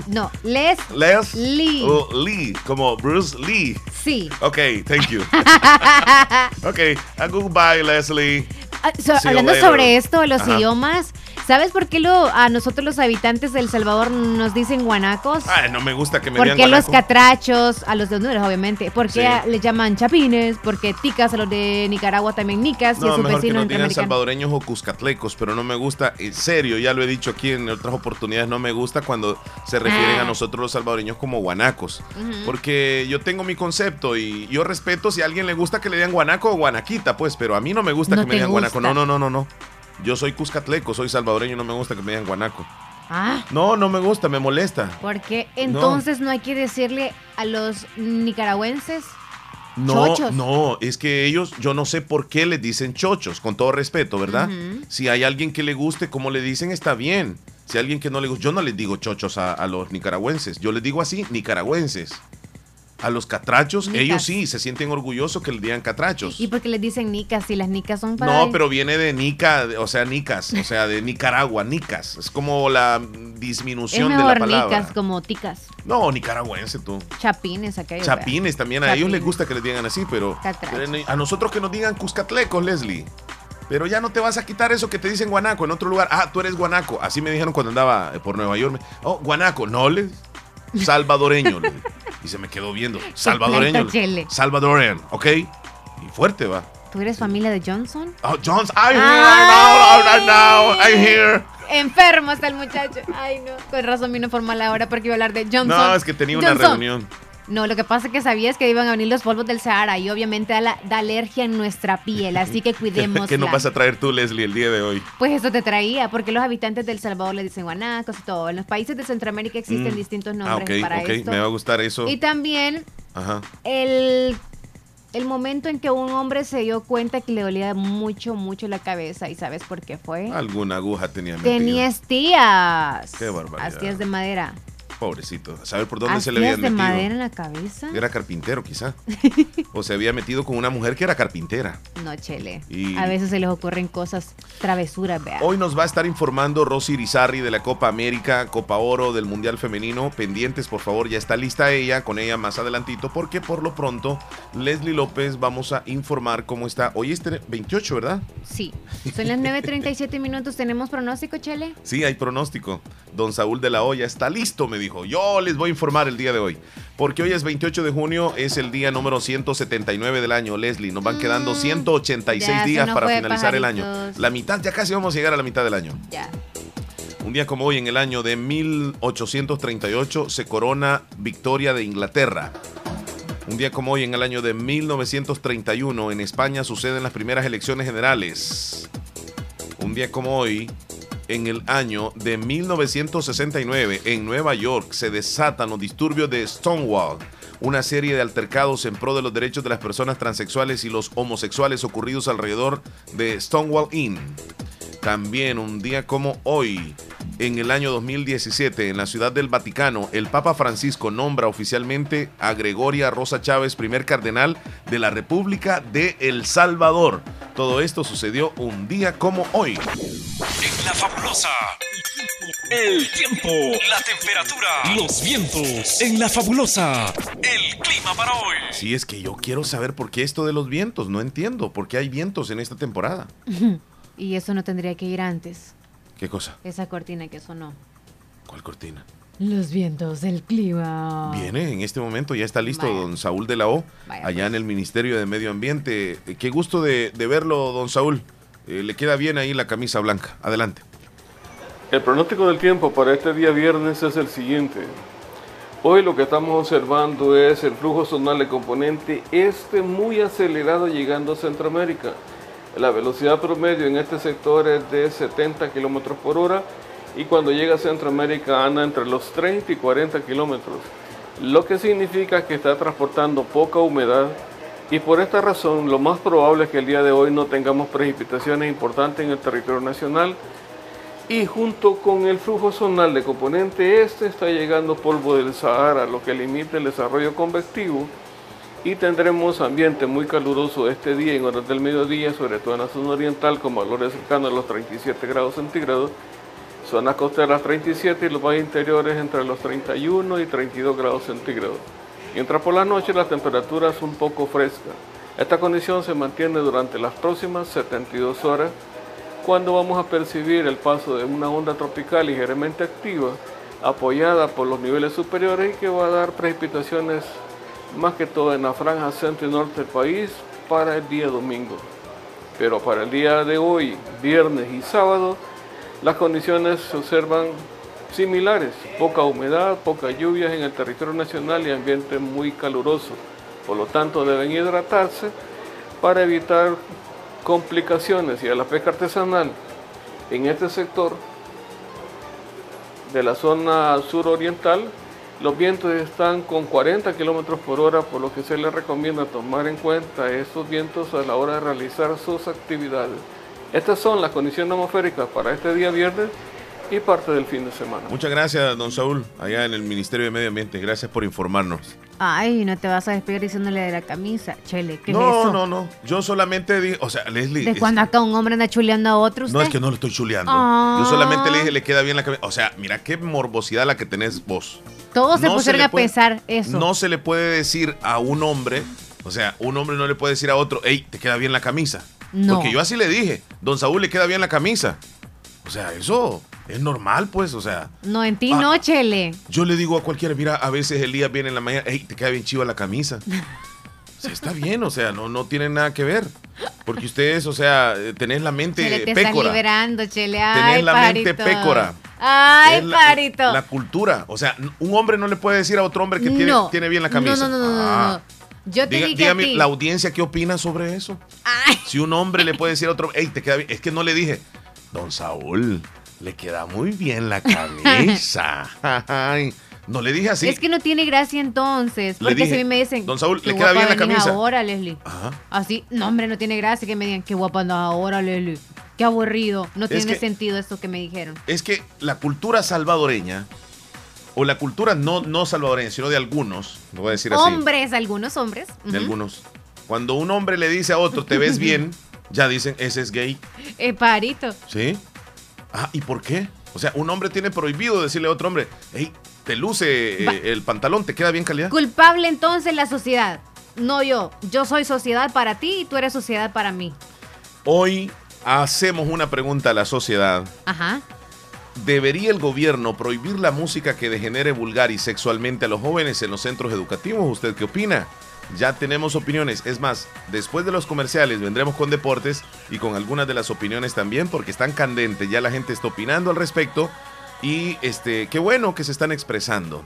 No. Les. Les. Lee. Oh, Lee, como Bruce Lee. Sí. Ok, thank you. ok, uh, goodbye, Leslie. Ah, so- hablando sobre esto, los Ajá. idiomas, ¿sabes por qué lo, a nosotros los habitantes de El Salvador nos dicen guanacos? Ay, no me gusta que me ¿Por digan qué los catrachos, a los de Honduras obviamente? ¿Por qué Sí. a- les llaman chapines? ¿Por qué ticas a los de Nicaragua también nicas y a No, sus mejor que nos digan salvadoreños o cuscatlecos, pero no me gusta, en serio, ya lo he dicho aquí en otras oportunidades, no me gusta cuando se refieren Ah. a nosotros los salvadoreños como guanacos, porque yo tengo mi concepto y yo respeto si a alguien le gusta que le digan guanaco o guanaquita, pues, pero a mí no me gusta No que me digan guanaco, no, no, no, no, no. Yo soy cuscatleco, soy salvadoreño, no me gusta que me digan guanaco. Ah, No, no me gusta, me molesta. porque entonces no. hay que decirle a los nicaragüenses No, Chochos. no, es que ellos, yo no sé por qué les dicen chochos, con todo respeto, ¿verdad? Si hay alguien que le guste, como le dicen, está bien. Si hay alguien que no le gusta, yo no les digo chochos a, a los nicaragüenses, yo les digo así, nicaragüenses. A los catrachos, Nicas. ellos sí se sienten orgullosos que les digan catrachos. y porque les dicen nicas y las nicas son para No, pero viene de Nica, o sea, Nicas, o sea, de Nicaragua, Nicas. Es como la es disminución de la palabra. nicas como ticas, No, nicaragüense tú. chapines aquello. Chapines también, a ellos les gusta que les digan así, pero Catrachos. pero a nosotros que nos digan cuscatlecos, Leslie. Pero ya no te vas a quitar eso que te dicen guanaco en otro lugar. Ah, tú eres guanaco. Así me dijeron cuando andaba eh, por Nueva York. Oh, guanaco. No, les. Salvadoreño. y se me quedó viendo. Salvadoreño. Salvadoreño, ¿ok? Y fuerte va. ¿Tú eres familia de Johnson? Oh, Jones, I'm here. I know, I know, I'm here. Enfermo está el muchacho. Ay, no. Con razón vino formal ahora porque iba a hablar de Johnson. No, es que tenía una Johnson. reunión. No, lo que pasa es que sabías que iban a venir los polvos del Sahara y obviamente da, la- da alergia en nuestra piel, así que cuidémosla. ¿Qué nos vas a traer tú, Leslie, el día de hoy? Pues eso te traía, porque los habitantes del Salvador le dicen guanacos y todo. En los países de Centroamérica existen Mm. distintos Ah, nombres ok, para ok, esto. me va a gustar eso. Y también Ajá. el el momento en que un hombre se dio cuenta que le dolía mucho, mucho la cabeza. ¿Y sabes por qué fue? Alguna aguja tenía metida. Tenía estías. Qué barbaridad. Astías de madera. Pobrecito. ¿Sabe por dónde se le había ¿Astías de metido? madera en la cabeza? Era carpintero, quizá. o se había metido con una mujer que era carpintera. No, chele. Y- A veces se les ocurren cosas travesuras, vea. Hoy nos va a estar informando Rosy Irizarry de la Copa América, Copa Oro del Mundial Femenino. Pendientes, por favor, ya está lista ella, con ella más adelantito, porque por lo pronto, Leslie López vamos a informar cómo está. Hoy es tre- 28, ¿verdad? Sí. Son las 9.37 minutos. ¿Tenemos pronóstico, chele? Sí, hay pronóstico. Don Saúl de la Hoya está listo, me dijo. Yo les voy a informar el día de hoy. Porque hoy es 28 de junio, es el día número 179 del año, Leslie. Nos van quedando 186 Mm, días para finalizar el año. La mitad, ya casi vamos a llegar a la mitad del año. Ya. Un día como hoy, en el año de 1838, se corona Victoria de Inglaterra. Un día como hoy, en el año de 1931, en España suceden las primeras elecciones generales. Un día como hoy, en el año de 1969, en Nueva York, se desatan los disturbios de Stonewall, una serie de altercados en pro de los derechos de las personas transexuales y los homosexuales ocurridos alrededor de Stonewall Inn. También un día como hoy, en el año 2017, en la Ciudad del Vaticano, el Papa Francisco nombra oficialmente a Gregoria Rosa Chávez, primer cardenal de la República de El Salvador. Todo esto sucedió un día como hoy. En la fabulosa. El tiempo, la temperatura, los vientos. En la fabulosa. El clima para hoy. Sí, es que yo quiero saber por qué esto de los vientos. No entiendo por qué hay vientos en esta temporada. Y eso no tendría que ir antes. ¿Qué cosa? Esa cortina que sonó. ¿Cuál cortina? Los vientos del clima. Viene en este momento, ya está listo Vaya. don Saúl de la O, Vaya, allá pues. en el Ministerio de Medio Ambiente. Eh, Qué gusto de, de verlo, don Saúl. Eh, le queda bien ahí la camisa blanca. Adelante. El pronóstico del tiempo para este día viernes es el siguiente. Hoy lo que estamos observando es el flujo zonal de componente este muy acelerado llegando a Centroamérica. La velocidad promedio en este sector es de 70 kilómetros por hora y cuando llega a Centroamérica anda entre los 30 y 40 kilómetros, lo que significa que está transportando poca humedad y por esta razón lo más probable es que el día de hoy no tengamos precipitaciones importantes en el territorio nacional y junto con el flujo zonal de componente este está llegando polvo del Sahara, lo que limita el desarrollo convectivo y tendremos ambiente muy caluroso este día en horas del mediodía, sobre todo en la zona oriental con valores cercanos a los 37 grados centígrados, zonas costeras 37 y los valles interiores entre los 31 y 32 grados centígrados. Mientras por la noche la temperatura es un poco fresca. Esta condición se mantiene durante las próximas 72 horas cuando vamos a percibir el paso de una onda tropical ligeramente activa apoyada por los niveles superiores y que va a dar precipitaciones más que todo en la franja centro y norte del país para el día domingo. Pero para el día de hoy, viernes y sábado, las condiciones se observan similares, poca humedad, pocas lluvias en el territorio nacional y ambiente muy caluroso. Por lo tanto, deben hidratarse para evitar complicaciones y a la pesca artesanal en este sector de la zona suroriental los vientos están con 40 kilómetros por hora, por lo que se les recomienda tomar en cuenta estos vientos a la hora de realizar sus actividades. Estas son las condiciones atmosféricas para este día viernes y parte del fin de semana. Muchas gracias, don Saúl, allá en el Ministerio de Medio Ambiente. Gracias por informarnos. Ay, no te vas a despedir diciéndole de la camisa. Chele, ¿qué es No, eso? no, no. Yo solamente dije, o sea, Leslie. ¿De es- cuando acá un hombre anda chuleando a otro usted? No es que no lo estoy chuleando. Ah. Yo solamente le dije, le queda bien la camisa. O sea, mira qué morbosidad la que tenés vos. Todos se pusieron a puede- pensar eso. No se le puede decir a un hombre, o sea, un hombre no le puede decir a otro, hey, te queda bien la camisa. No. Porque yo así le dije, don Saúl le queda bien la camisa. O sea, eso es normal, pues, o sea. No, en ti Ah. no, Chele. Yo le digo a cualquiera, mira, a veces Elías viene en la mañana, hey, te queda bien chiva la camisa. O sea, está bien, o sea, no, no tiene nada que ver. Porque ustedes, o sea, eh, tenés la mente Chele, te estás pécora. liberando, Chele. Ay, Tenés la mente pajarito. pécora. Ay, la- parito. La cultura. O sea, un hombre no le puede decir a otro hombre que tiene, no. tiene bien la camisa. No, no, no, no, no, Ah. no. Yo te Diga- dije dígame a ti. la audiencia qué opina sobre eso. Si un hombre le puede decir a otro, hey, te queda bien. Es que no le dije, don Saúl, le queda muy bien la camisa. Ay, No le dije así. Es que no tiene gracia entonces. Le Porque dije, si a mí me dicen. "Don Saúl, "Qué ¿le queda bien la camisa?" ahora, Leslie. Ajá. Así, no, hombre, no tiene gracia que me digan qué guapa andas ahora, Leslie. Qué aburrido. No Es tiene que- sentido esto que me dijeron. Es que la cultura salvadoreña, o la cultura no, no salvadoreña, sino de algunos, lo voy a decir así. Hombres, algunos hombres. De algunos. Cuando un hombre le dice a otro, te ves bien, ya dicen, ese es gay. eh, parito. ¿Sí? Ah, ¿y por qué? O sea, un hombre tiene prohibido decirle a otro hombre, hey, te luce eh, el pantalón, te queda bien calidad. Culpable entonces la sociedad. No yo. Yo soy sociedad para ti y tú eres sociedad para mí. Hoy hacemos una pregunta a la sociedad. Ajá. ¿Debería el gobierno prohibir la música que degenere vulgar y sexualmente a los jóvenes en los centros educativos? ¿Usted qué opina? Ya tenemos opiniones. Es más, después de los comerciales vendremos con deportes y con algunas de las opiniones también porque están candentes. Ya la gente está opinando al respecto y este, qué bueno que se están expresando.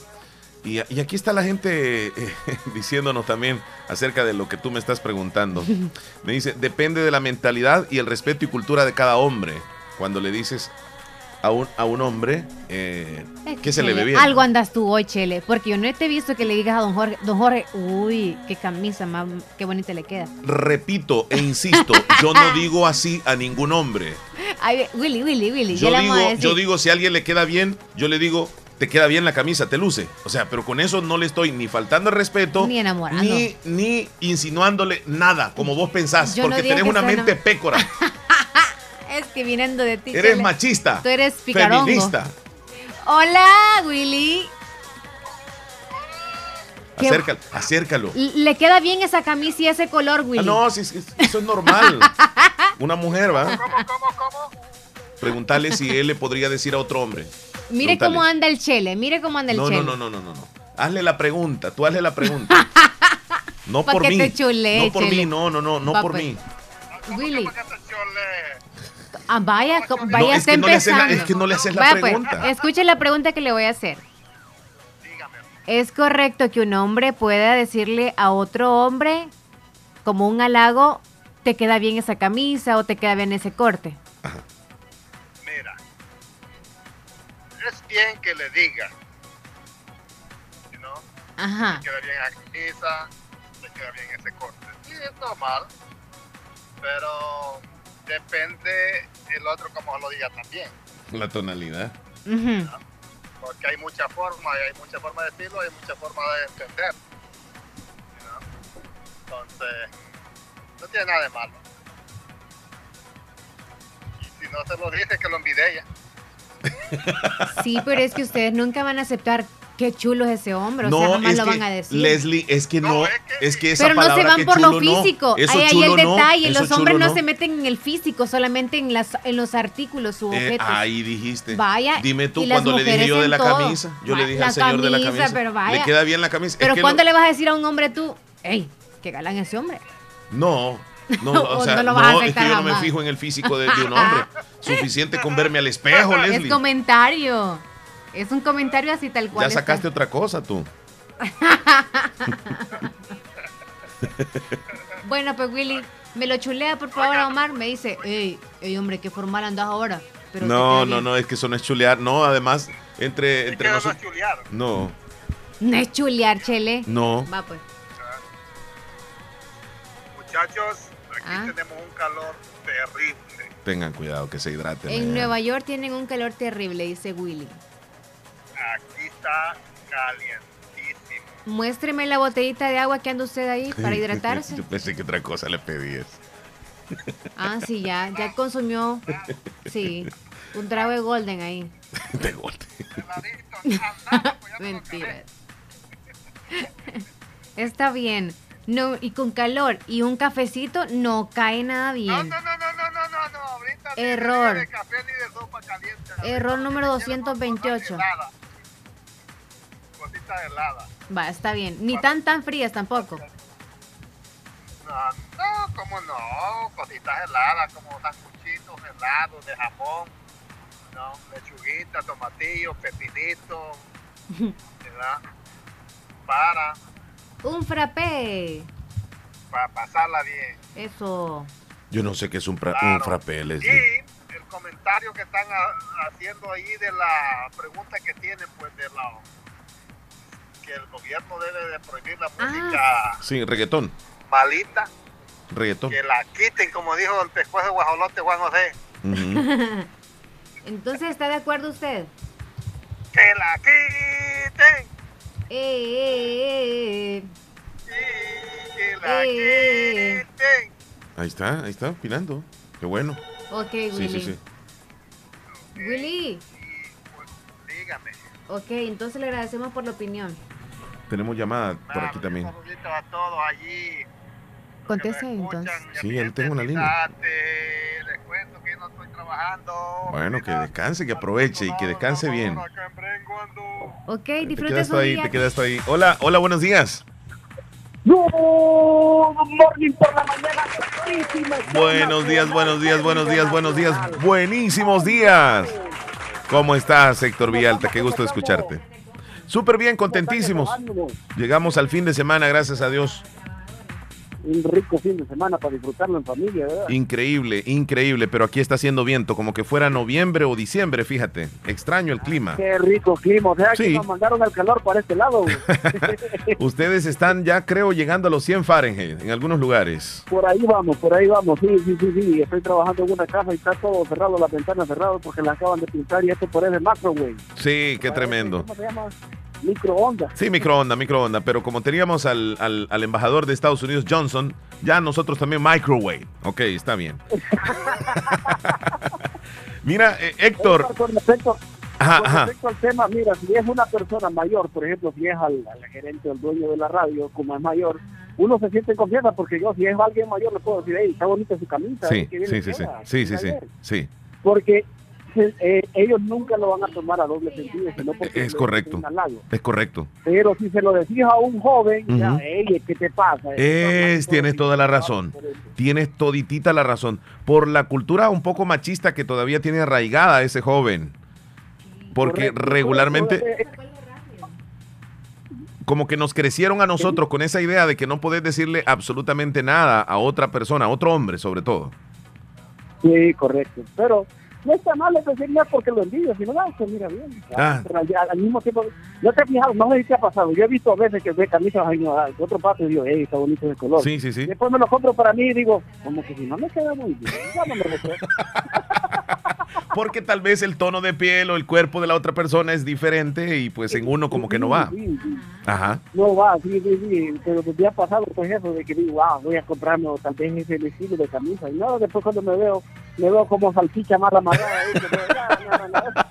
Y, y aquí está la gente eh, diciéndonos también acerca de lo que tú me estás preguntando. Me dice, depende de la mentalidad y el respeto y cultura de cada hombre. Cuando le dices a un, a un hombre eh, que se le ve bien. Algo andas tú hoy, Chele. Porque yo no te he visto que le digas a don Jorge, don Jorge, uy, qué camisa más, qué bonita le queda. Repito e insisto, yo no digo así a ningún hombre. Ay, Willy, Willy, Willy. Yo digo, yo digo, si a alguien le queda bien, yo le digo, te queda bien la camisa, te luce. O sea, pero con eso no le estoy ni faltando el respeto, Ni enamorando. ni, ni insinuándole nada, como vos pensás, Yo no porque digo tenés una mente pécora. Es que viniendo de ti. Eres machista, Tú eres picarongo. feminista. Hola, Willy. Acércalo, acércalo. Le queda bien esa camisa y ese color, Willy. Ah, no, sí, sí, eso es normal. Una mujer, ¿va? Preguntarle si él le podría decir a otro hombre. Mire cómo anda el Chele, mire cómo anda el No, Chele. no, no, no, no, no, no. Hazle la pregunta, tú hazle la pregunta. No por mí. no por Chele. mí, no, no, no, no Va, por pues. mí. Willy. Ah, vaya, co- vaya, No, es está que no le haces la- empezando. es que no le haces la Vaya, pues, pregunta. escuche la pregunta que le voy a hacer. ¿Es correcto que un hombre pueda decirle a otro hombre, como un halago, te queda bien esa camisa o te queda bien ese corte? Mira, es bien que le diga, ¿no? Ajá. Te queda bien la camisa, te queda bien ese corte. Sí, es normal, pero depende el otro como lo diga también. La tonalidad. Ujú. Porque hay muchas formas, y hay muchas formas de decirlo, hay muchas formas de entender. ¿no? Entonces, no tiene nada de malo. Y si no se lo dice, que lo envidie. Sí, pero es que ustedes nunca van a aceptar qué chulo es ese hombre, o sea, No, jamás es lo van a decir. Leslie, es que no, es que esa Pero no se van por lo no, físico. eso Ahí hay el no, detalle. los hombres no. se meten en el físico, solamente en las en los artículos u Eh, objetos. ahí dijiste. Vaya, Dime tú y las cuando le dije mujeres yo de en la todo. camisa. Yo le dije al señor de la camisa, pero vaya. Le queda bien la camisa. Es Pero que ¿cuándo le vas a decir a un hombre tú, hey, qué galán ese hombre? No, no, O o sea, no no, lo vas a es que yo no me fijo en el físico de, de un hombre. Suficiente con verme al espejo, Es Leslie. comentario. Es un comentario así tal cual. Ya está. sacaste otra cosa tú. Bueno, pues Willy, me lo chulea por favor a Omar. Me dice, hey, hey hombre, qué formal andas ahora. Pero no, no, bien". no, es que eso no es chulear. No, además, entre, entre nosotros. No, No es chulear, Chele. no. Va pues. Muchachos, aquí Ah. tenemos un calor terrible. Tengan cuidado que se hidraten. En allá. Nueva York tienen un calor terrible, dice Willy. Aquí está calientísimo. Muéstreme la botellita de agua que anda usted ahí para hidratarse. Yo pensé que otra cosa le pedías. Ah, sí, ya, ya consumió. Sí, un trago de Golden ahí. De golpe. Mentira. Está bien. No, y con calor y un cafecito no cae nada bien. Error. Error número 228. Cosita helada. Va, está bien. Ni tan tan frías tampoco. No, no, cómo no, cositas heladas como sanguchitos helados de jamón, no, lechuguita, tomatillo, pepinito, ¿verdad? Para, Un frappé. para pasarla bien. Eso. Yo no sé qué es un, frappé, Y el comentario que están ha- haciendo ahí de la pregunta que tienen, pues de la que el gobierno debe de prohibir la música Sí, reggaetón. malita, Reggaetón. que la quiten, como dijo el pescuezo de guajolote Juan José. Entonces, ¿está de acuerdo usted? que la quiten, Eh, eh, eh, que la Eh. quiten. Ahí está, ahí está, opinando. Qué bueno. eh. Ok, Sí, Willy. sí, sí. Willy. Dígame. Ok, entonces le agradecemos por la opinión. Tenemos llamada por aquí también. Saluditos a todos allí. Conteste entonces. Sí, él tengo una línea. Fíjate, Les cuento que no estoy trabajando. Bueno, que descanse, que aproveche y que descanse bien. Ok, quedas su ahí, día. te quedas ahí. Hola, hola, buenos días. Good morning por la mañana. Buenos días, buenos días, buenos días, buenos días, buenísimos días. ¿Cómo estás, Héctor Villalta? Qué gusto escucharte. Súper bien, contentísimos. Llegamos al fin de semana, gracias a Dios. Un rico fin de semana para disfrutarlo en familia, ¿verdad? Increíble, increíble, pero aquí está haciendo viento, como que fuera noviembre o diciembre, fíjate. Extraño el clima. Qué rico clima. O sea, que Sí. nos mandaron el calor para este lado. Ustedes están ya, creo, llegando a los 100 Fahrenheit en algunos lugares. Por ahí vamos, por ahí vamos. Sí, sí, sí, sí. Estoy trabajando en una casa y está todo cerrado, las ventanas cerradas porque las acaban de pintar y esto parece macro, güey. Sí, qué tremendo. ¿Cómo se llama? Microondas. Sí, microonda, microonda, pero como teníamos al, al- al embajador de Estados Unidos, Johnson, ya nosotros también microwave. Ok, está bien. Mira, eh, Héctor. Con respecto, Ajá, con ajá. respecto al tema, mira, si es una persona mayor, por ejemplo, si es al, al gerente o el dueño de la radio, como es mayor, uno se siente en confianza porque yo, si es alguien mayor, le puedo decir, hey, está bonita su camisa. Sí, sí, sí, sí, sí, sí, sí, ayer". sí. Porque eh, ellos nunca lo van a tomar a doble sentido, sino porque Es correcto. un halago. Es correcto. Pero si se lo decís a un joven, ya. "Ey, ¿qué te pasa? Es, tienes toda la razón. Tienes toditita la razón. Por la cultura un poco machista que todavía tiene arraigada ese joven. Porque regularmente, como que nos crecieron a nosotros con esa idea de que no podés decirle absolutamente nada a otra persona, a otro hombre sobre todo. Sí, correcto. Pero no está mal es decir no es porque lo envidio, sino no, pues mira bien. Ah. Pero al, al mismo tiempo, no te has fijado, no sé si te ha pasado. Yo he visto a veces que ve camisas de otro pato y digo, hey, está bonito ese color. Sí, sí, sí. Después me lo compro para mí y digo, como que si no me queda muy bien, ya no me lo. Porque tal vez el tono de piel o el cuerpo de la otra persona es diferente y pues en uno como que no va. Sí, sí. Ajá. No va, sí, sí, sí. Pero me ha pasado pues eso de que digo, wow, voy a comprarme tal vez ese estilo de camisa. Y no, después cuando me veo, me veo como salchicha más amarrada. ahí, que no, ya, no, no, no.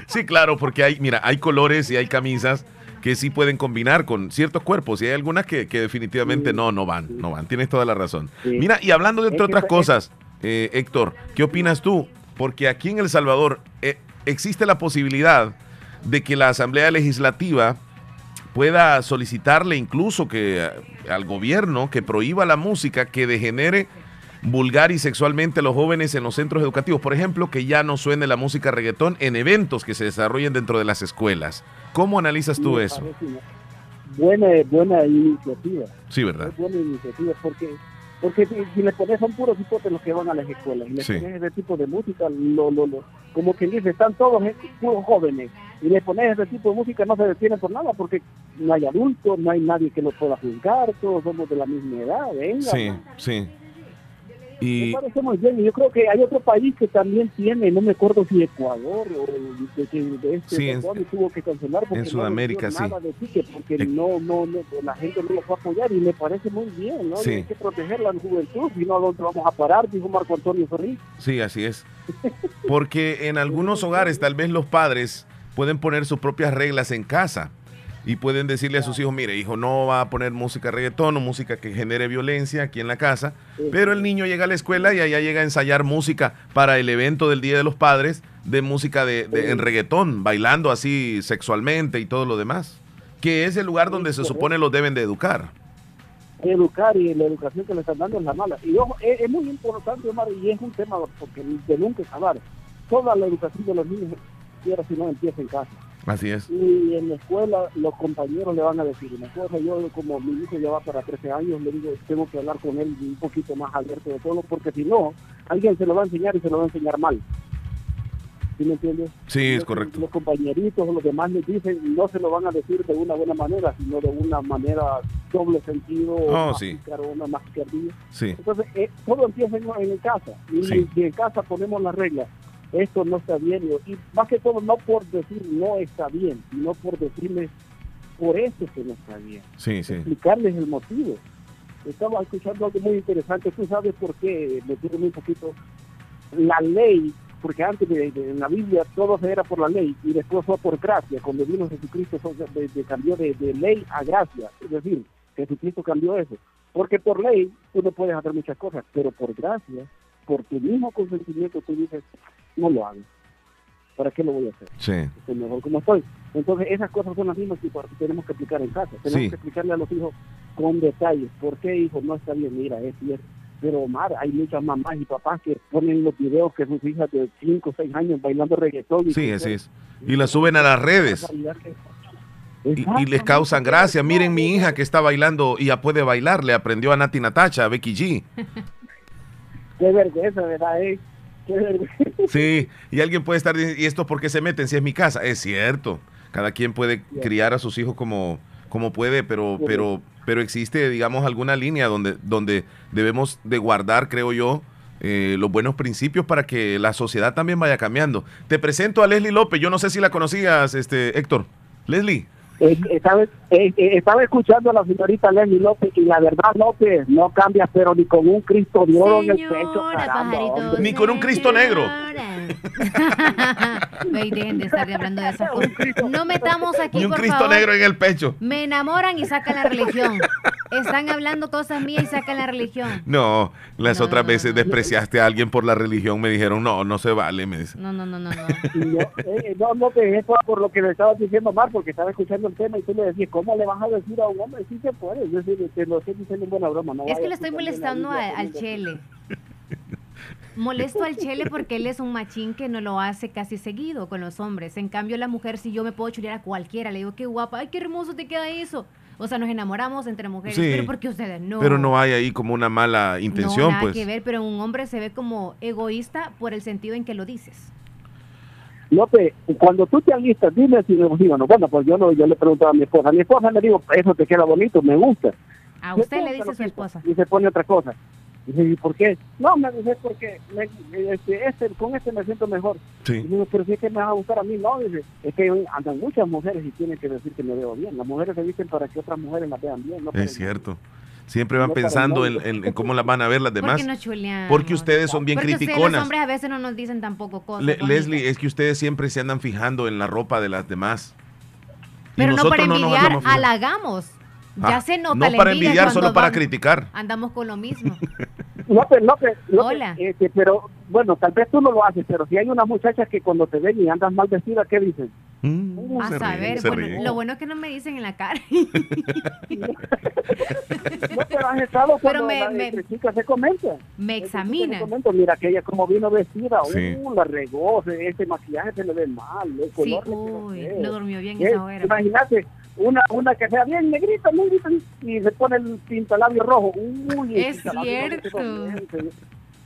Sí, claro, porque hay, mira, hay colores y hay camisas que sí pueden combinar con ciertos cuerpos y hay algunas que, que definitivamente no, no van, no van. Tienes toda la razón. Sí. Mira, y hablando de entre otras cosas, eh, Héctor, ¿qué opinas tú? Porque aquí en El Salvador eh, existe la posibilidad de que la Asamblea Legislativa pueda solicitarle incluso que eh, al gobierno que prohíba la música que degenere vulgar y sexualmente a los jóvenes en los centros educativos. Por ejemplo, que ya no suene la música reggaetón en eventos que se desarrollen dentro de las escuelas. ¿Cómo analizas tú eso? Buena, buena iniciativa. Sí, ¿verdad? Es buena iniciativa porque porque si, si le pones son puros hipotes los que van a las escuelas y le Sí. pones ese tipo de música, lo, lo, lo, como quien dice, están todos puros jóvenes y le pones ese tipo de música no se detienen por nada porque no hay adultos, no hay nadie que lo pueda juzgar, todos somos de la misma edad, venga. Sí, sí. Me Y parece muy bien. Yo creo que hay otro país que también tiene, no me acuerdo si Ecuador o de, que de este Sí, en- Ecuador tuvo que cancelar porque en Sudamérica, no sí. nada de ticket, porque Eh. no, no, no, la gente no lo fue a apoyar y me parece muy bien, ¿no? Sí. Hay que proteger la juventud, si no, ¿a ¿dónde vamos a parar? Dijo Marco Antonio Ferri. sí, así es. Porque en algunos hogares tal vez los padres pueden poner sus propias reglas en casa y pueden decirle a sus hijos, mire, hijo, no va a poner música reggaetón o música que genere violencia aquí en la casa, pero el niño llega a la escuela y allá llega a ensayar música para el evento del Día de los Padres de música de, de- en reggaetón, bailando así sexualmente y todo lo demás, que es el lugar donde se supone los deben de educar. Educar y la educación que le están dando es la mala. Y ojo, es, es muy importante, Omar, y es un tema porque de nunca acabar. Toda la educación de los niños, quiera si no, empieza en casa. Así es. Y en la escuela los compañeros le van a decir una cosa. Yo, como mi hijo ya va para 13 años, le digo, tengo que hablar con él un poquito más abierto de todo, porque si no, alguien se lo va a enseñar y se lo va a enseñar mal. ¿sí me entiendes? Sí, es Los- correcto. Los compañeritos o los demás les dicen, no se lo van a decir de una buena manera, sino de una manera doble sentido, Oh, más sí. una. Sí. Entonces, eh, todo empieza en, en casa. Y Sí. si en casa ponemos las reglas, esto no está bien. Y más que todo, no por decir no está bien, sino por decirles por eso que no está bien. Sí, sí. Explicarles el motivo. Estaba escuchando algo muy interesante. Tú sabes por qué, metieron un poquito la ley, porque antes de, de- en la Biblia todo se era por la ley y después fue por gracia. Cuando vino Jesucristo de- de- cambió de, de ley a gracia. Es decir, Jesucristo cambió eso. Porque por ley tú no puedes hacer muchas cosas, pero por gracia, por tu mismo consentimiento, tú dices, no lo hago. ¿Para qué lo voy a hacer? Sí. Estoy mejor como estoy. Entonces, esas cosas son las mismas que por- tenemos que aplicar en casa. Tenemos Sí. que explicarle a los hijos con detalles. ¿Por qué, hijo? No está bien. Mira, es cierto. Pero, Omar, hay muchas mamás y papás que ponen los videos que sus hijas de 5 o 6 años bailando reggaetón. y Sí, así es. Y la suben a las redes. Y, y les causan gracia. Miren mi hija que está bailando y ya puede bailar. Le aprendió a Nati Natacha, a Becky G. Qué vergüenza, ¿verdad? eh? Sí, y alguien puede estar diciendo, ¿y esto por qué se meten si es mi casa? Es cierto. Cada quien puede criar a sus hijos como, como puede, pero, pero, pero existe, digamos, alguna línea donde, donde debemos de guardar, creo yo, eh, los buenos principios para que la sociedad también vaya cambiando. Te presento a Leslie López. Yo no sé si la conocías, este, Héctor. Leslie. Eh, estaba, eh, eh, estaba escuchando a la señorita Lenny López y la verdad, López, no cambia, pero ni con un Cristo de oro en el pecho. caramba. Ni con un Cristo negro. Ve y dejen de estar hablando de esas cosas. No metamos aquí, Ni un por Cristo favor. negro en el pecho. Me enamoran y sacan la religión. Están hablando cosas mías y sacan la religión. No, las otras veces despreciaste a alguien por la religión. Me dijeron, no, no se vale. Me dice. No, no, no, no, no. Y yo, eh, no, no, que es por, lo que le estabas diciendo, Mar, porque estaba escuchando el tema y tú le decías, ¿cómo le vas a decir a un hombre? Sí se puede, es decir, te lo estoy diciendo en buena broma. No Es que vayas le estoy molestando a- al Chele. Molesto al Chele porque él es un machín que no lo hace casi seguido con los hombres. En cambio, la mujer, si yo me puedo chulear a cualquiera, le digo, qué guapa, ay, qué hermoso te queda eso. O sea, nos enamoramos entre mujeres, Sí. pero porque ustedes no. Pero no hay ahí como una mala No, intención, nada pues. que ver, pero un hombre se ve como egoísta por el sentido en que lo dices. López, cuando tú te alistas, dime si me digo, no, bueno, pues yo, no, yo le preguntaba a mi esposa, a mi esposa le digo, eso te queda bonito, me gusta. A usted le dice su esposa. Y se pone otra cosa. ¿Y por qué? No, me dice, porque me- este, este, con este me siento mejor. Sí. Y digo, pero si es que me va a gustar a mí, no, dice, es que andan muchas mujeres y tienen que decir que me veo bien. Las mujeres se visten para que otras mujeres las vean bien, no Es cierto. Siempre van No pensando en, en- en cómo las van a ver las demás. ¿Por qué no? Porque ustedes son bien Porque ustedes, los criticonas. hombres a veces no nos dicen tampoco cosas. Le- bonitas. Leslie, es que ustedes siempre se andan fijando en la ropa de las demás. Y Pero no para envidiar, halagamos. Ya Ah, se nota No la para envidia envidiar, solo para vamos- criticar. Andamos con lo mismo. López, López, López, Hola. este, pero bueno, tal vez tú no lo haces, pero si hay unas muchachas que cuando te ven y andas mal vestida, ¿qué dicen? Mm, A saber, bueno, lo bueno es que no me dicen en la cara. No, pero has estado cuando me- la, me- entre chicas se comenta. Me examinan. comenta, Mira que ella como vino vestida, Sí. uh, la regó, se- ese maquillaje se le ve mal, el Sí, color queda uy, no durmió bien esa hora. Imagínate, una, una que sea bien negrita, negrita, y se pone el pintalabio rojo. Uy, Es cierto.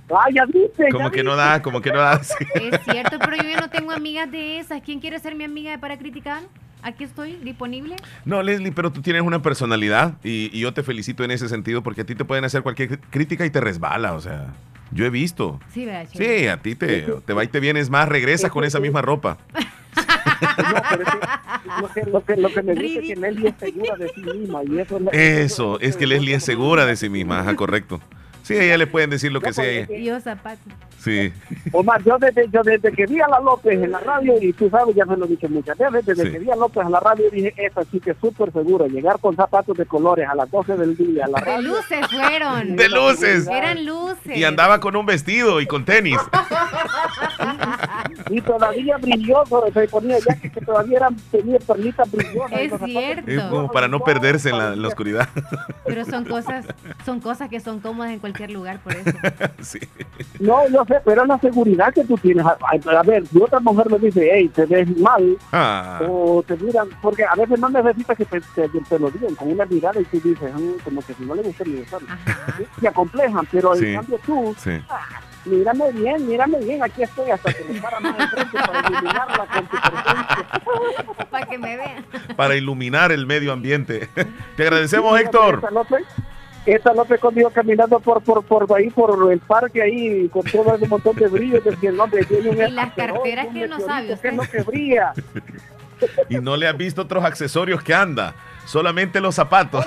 Ah, ya viste, Como ya que no viste. da, como que no da. sí. Es cierto, pero yo ya no tengo amigas de esas. ¿Quién quiere ser mi amiga para criticar? Aquí estoy, disponible. No, Leslie, pero tú tienes una personalidad y, y yo te felicito en ese sentido porque a ti te pueden hacer cualquier crítica y te resbala, o sea, yo he visto. Sí, ¿verdad? Sí, a ti te, te va y te vienes más, regresas con esa misma ropa. No, pero es lo, que, lo, que, lo que me gusta es que Nelly es segura de sí misma. Y eso, es Eso, es que Leslie es segura de sí misma, ajá, correcto. Sí, a ella le pueden decir lo que sea. ella. Yo zapatos. Sí, Omar, yo desde, yo desde que vi a la López en la radio, y tú sabes, ya me lo he dicho muchas veces, desde Sí. que vi a López en la radio dije, esta chica es súper segura, llegar con zapatos de colores a las 12 del día a la De luces fueron. de luces. Eran luces. Y andaba con un vestido y con tenis. Y todavía brilloso, se ponía ya que, que todavía eran, tenía pernitas brillosas. Es cierto. Es como para no perderse en la, en la oscuridad. Pero son cosas, son cosas que son cómodas en cualquier lugar, por eso. Sí. No, yo sé, pero es la seguridad que tú tienes. A, a- a ver, si otra mujer me dice, hey, te ves mal, Ah, o te miran, porque a veces no necesitas que te, te- te lo digan con una mirada y tú dices, "Mm, como que si no le gusta ni besar. Ajá. Se acomplejan, pero Sí. en cambio tú, sí. Mírame bien, mírame bien, aquí estoy hasta que me para más enfrente para iluminarla con tu presencia. Para que me vean. Para iluminar el medio ambiente. Te agradecemos, Héctor. Esta López, iba caminando por, por, por ahí, por el parque ahí, con todo ese montón de brillo, decía el hombre tiene un Y las carteras que no sabe ¿Qué es lo que brilla? Y no le has visto otros accesorios que anda. Solamente los zapatos.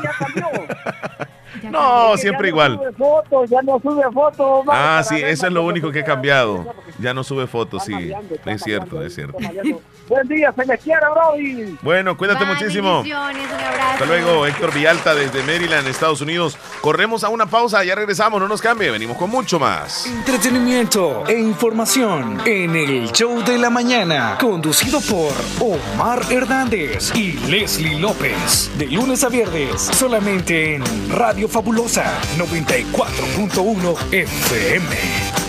No, siempre Ya igual. No sube fotos, ya no sube fotos. Ah, sí, eso es lo único que ha cambiado. Ya no sube fotos, sí. mareando, Es cierto, es cierto. Buen día, se les quiere, Brody. Bueno, cuídate Bye, muchísimo. bendiciones, un abrazo. Hasta luego, Héctor Villalta desde Maryland, Estados Unidos. Corremos a una pausa, ya regresamos, no nos cambie, venimos con mucho más. Entretenimiento e información en el show de la mañana, conducido por Omar Hernández y Leslie López. De lunes a viernes, solamente en Radio Fabulosa 94.1 FM.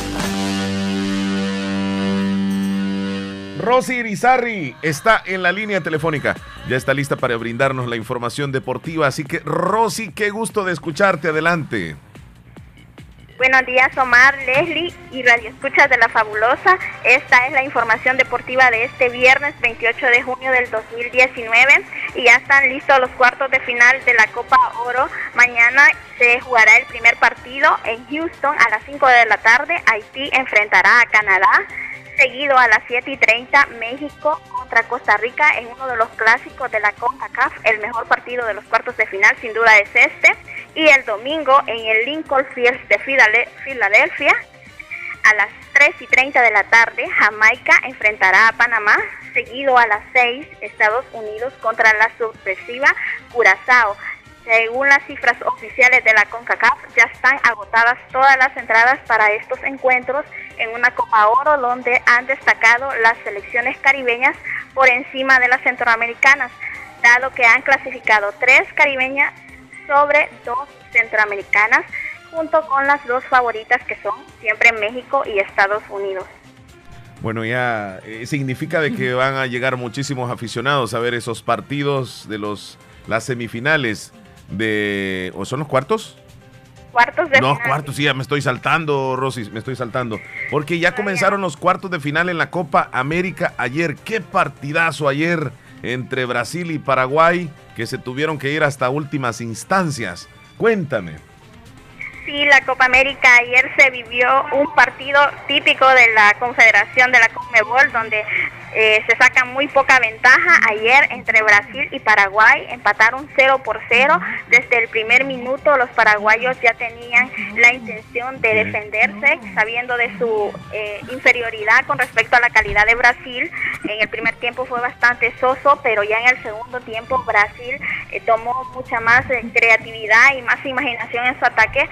Rosy Irizarri está en la línea telefónica. Ya está lista para brindarnos la información deportiva. Así que, Rosy, qué gusto de escucharte. Adelante. Buenos días, Omar, Leslie y Radio Escuchas de la Fabulosa. Esta es la información deportiva de este viernes 28 de junio del 2019 y ya están listos los cuartos de final de la Copa Oro. Mañana se jugará el primer partido en Houston a las 5 de la tarde. Haití enfrentará a Canadá. Seguido a las 7 y 30, México contra Costa Rica en uno de los clásicos de la CONCACAF. El mejor partido de los cuartos de final, sin duda, es este. Y el domingo en el Lincoln Fields de Filadelfia, a las 3 y 30 de la tarde, Jamaica enfrentará a Panamá. Seguido a las 6, Estados Unidos contra la sorpresiva Curazao. Según las cifras oficiales de la CONCACAF, ya están agotadas todas las entradas para estos encuentros en una Copa Oro donde han destacado las selecciones caribeñas por encima de las centroamericanas, dado que han clasificado tres caribeñas sobre dos centroamericanas, junto con las dos favoritas que son siempre México y Estados Unidos. Bueno, ya eh, significa de que van a llegar muchísimos aficionados a ver esos partidos de los las semifinales de ¿o son los cuartos? Cuartos de No, final. cuartos, sí, ya me estoy saltando, Rosy, me estoy saltando. Porque ya comenzaron los cuartos de final en la Copa América ayer. Qué partidazo ayer entre Brasil y Paraguay que se tuvieron que ir hasta últimas instancias. Cuéntame. Sí, la Copa América ayer se vivió un partido típico de la Confederación de la Conmebol donde eh, se saca muy poca ventaja. Ayer entre Brasil y Paraguay empataron 0 por 0. Desde el primer minuto los paraguayos ya tenían la intención de defenderse, sabiendo de su eh, inferioridad con respecto a la calidad de Brasil. En el primer tiempo fue bastante soso, pero ya en el segundo tiempo Brasil eh, tomó mucha más creatividad y más imaginación en su ataque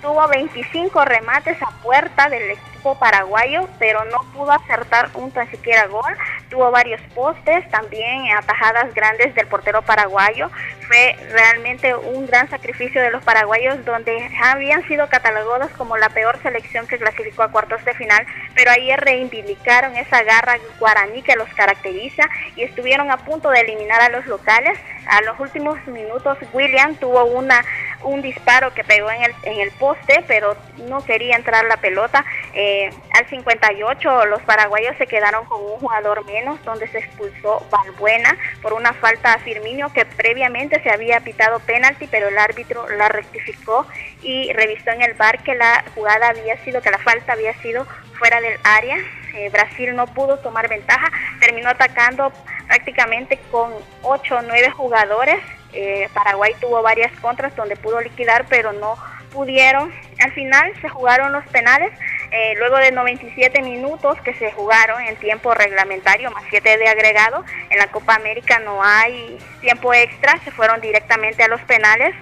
tuvo 25 remates a puerta del equipo paraguayo, pero no pudo acertar un tan siquiera gol. Tuvo varios postes, también atajadas grandes del portero paraguayo. Fue realmente un gran sacrificio de los paraguayos, donde habían sido catalogados como la peor selección que clasificó a cuartos de final, pero ayer reivindicaron esa garra guaraní que los caracteriza y estuvieron a punto de eliminar a los locales. A los últimos minutos, William tuvo una un disparo que pegó en el, en el poste, pero no quería entrar la pelota. Eh, al 58 los paraguayos se quedaron con un jugador menos, donde se expulsó Balbuena por una falta a Firmino que previamente se había pitado penalti, pero el árbitro la rectificó y revisó en el bar que la jugada había sido, que la falta había sido fuera del área. Eh, Brasil no pudo tomar ventaja, terminó atacando prácticamente con 8 o 9 jugadores. Eh, Paraguay tuvo varias contras donde pudo liquidar, pero no pudieron. Al final se jugaron los penales. Eh, luego de 97 minutos que se jugaron en tiempo reglamentario, más 7 de agregado, en la Copa América no hay tiempo extra, se fueron directamente a los penales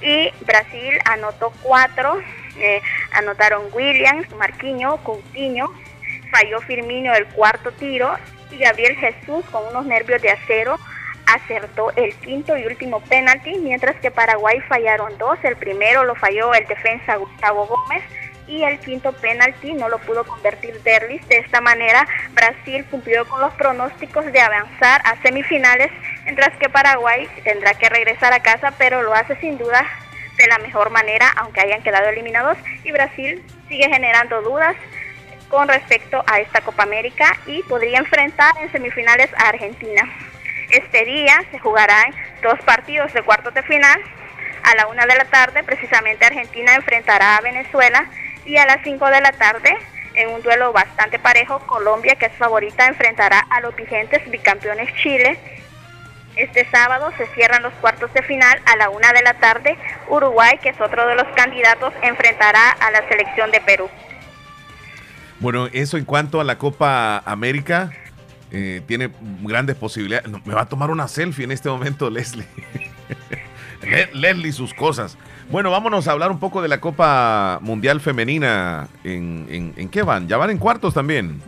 y Brasil anotó 4, anotaron Williams, Marquinho, Coutinho, falló Firmino el cuarto tiro y Gabriel Jesús con unos nervios de acero acertó el quinto y último penalti, mientras que Paraguay fallaron dos. El primero lo falló el defensa Gustavo Gómez y el quinto penalti no lo pudo convertir Derlis. De esta manera, Brasil cumplió con los pronósticos de avanzar a semifinales, mientras que Paraguay tendrá que regresar a casa, pero lo hace sin duda de la mejor manera, aunque hayan quedado eliminados, y Brasil sigue generando dudas con respecto a esta Copa América y podría enfrentar en semifinales a Argentina. Este día se jugarán dos partidos de cuartos de final. A la una de la tarde, precisamente Argentina enfrentará a Venezuela y a las 5 de la tarde, en un duelo bastante parejo, Colombia, que es favorita, enfrentará a los vigentes bicampeones Chile. Este sábado se cierran los cuartos de final a la una de la tarde. Uruguay, que es otro de los candidatos, enfrentará a la selección de Perú. Bueno, eso en cuanto a la Copa América, eh, tiene grandes posibilidades. Me va a tomar una selfie en este momento, Leslie. Le- Leslie, sus cosas. Bueno, vámonos a hablar un poco de la Copa Mundial Femenina. ¿En, en, en qué van? ¿Ya van en cuartos también?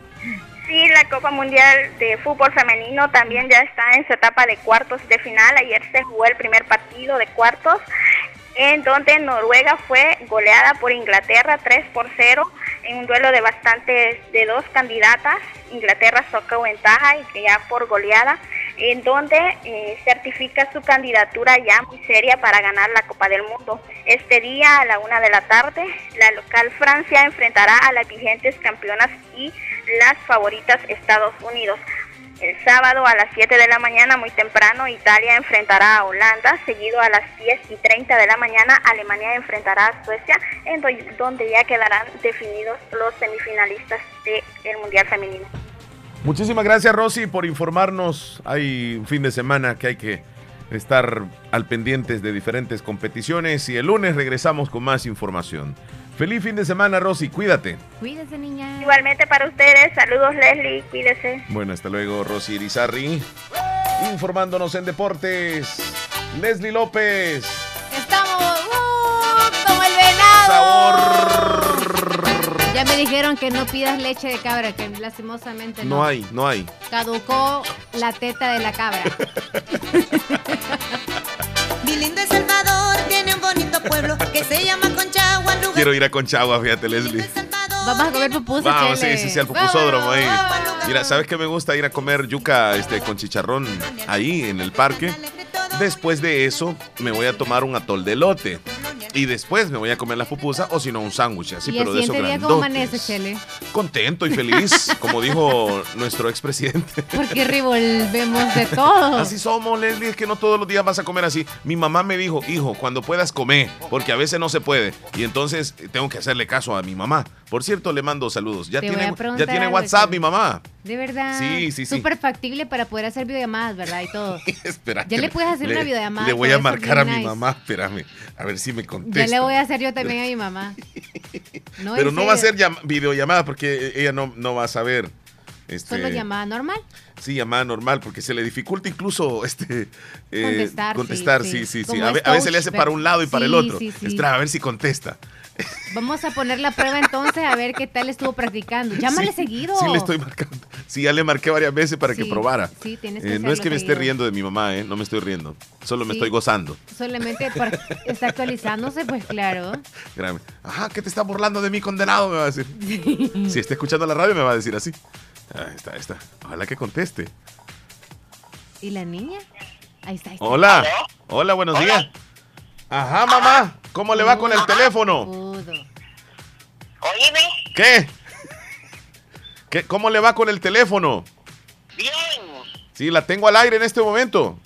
Sí, la Copa Mundial de Fútbol Femenino también ya está en su etapa de cuartos de final. Ayer se jugó el primer partido de cuartos, en donde Noruega fue goleada por Inglaterra 3 por 0 en un duelo de bastantes de dos candidatas. Inglaterra sacó ventaja y ya por goleada, en donde eh, certifica su candidatura ya muy seria para ganar la Copa del Mundo. Este día a la una de la tarde, la local Francia enfrentará a las vigentes campeonas y las favoritas Estados Unidos. El sábado a las 7 de la mañana, muy temprano, Italia enfrentará a Holanda, seguido a las 10 y 30 de la mañana, Alemania enfrentará a Suecia, en do- donde ya quedarán definidos los semifinalistas del Mundial Femenino. Muchísimas gracias, Rosy, por informarnos. Hay un fin de semana que hay que estar al pendientes de diferentes competiciones y el lunes regresamos con más información. Feliz fin de semana, Rosy. Cuídate. Cuídese, niña. Igualmente para ustedes, saludos Leslie, cuídese. Bueno, hasta luego, Rosy Irizarri. Informándonos en deportes, Leslie López. Estamos uh, como el venado. Ya me dijeron que no pidas leche de cabra, que lastimosamente no. No hay, no hay. Caducó la teta de la cabra. Mi lindo El Salvador tiene un bonito pueblo que se llama Conchagua. lugar Quiero ir a Conchagua, fíjate, Leslie. Vamos a comer pupusas, Vamos, Chele. sí, sí, sí, al pupusódromo ahí. vamos. Mira, ¿sabes qué me gusta? Ir a comer yuca este, con chicharrón ahí en el parque. Después de eso, me voy a tomar un atol de lote. Y después me voy a comer la pupusa o si no, un sándwich así, y pero de siguiente día, ¿cómo amanece, Chele? Contento y feliz, como dijo nuestro expresidente. Porque revolvemos de todo. Así somos, Leslie, es que no todos los días vas a comer así. Mi mamá me dijo, hijo, cuando puedas comer, porque a veces no se puede. Y entonces eh, tengo que hacerle caso a mi mamá. Por cierto, le mando saludos. Ya Te tiene, ya tiene WhatsApp mi mamá. De verdad. Sí, sí, sí. Súper factible para poder hacer videollamadas, ¿verdad? Y todo. Espera. Ya le puedes hacer una videollamada Le voy a marcar a mi nice. mamá. Espérame, a ver si me Ya contesta. le voy a hacer yo también a mi mamá. No, Pero no va a ser videollamada porque ella no, no va a saber. Este, Solo llamada normal. Sí, llamada normal, porque se le dificulta incluso este eh, Contestar, contestar, sí, sí, sí. A, es ve- a veces le hace para un lado y para el otro. sí, a ver si contesta. Vamos a poner la prueba entonces a ver qué tal estuvo practicando. Llámale Sí, seguido. Sí, le estoy marcando. Sí, ya le marqué varias veces para que probara. sí, tienes que Eh, no es que me esté riendo de mi mamá, ¿eh? No me estoy riendo. Solo me Sí. estoy gozando. Solamente para está actualizándose, pues claro. Créame. Ajá, ¿qué te está burlando de mí, condenado? Me va a decir. Si está escuchando la radio, me va a decir así. Ahí está, ahí está. Ojalá que conteste. ¿Y la niña? Ahí está. Ahí está. Hola. Hola, buenos días. Ajá, mamá. ¿Cómo le va con el teléfono? Oíme, ¿Qué? ¿Qué? ¿Cómo le va con el teléfono? bien. Sí, la tengo al aire en este momento.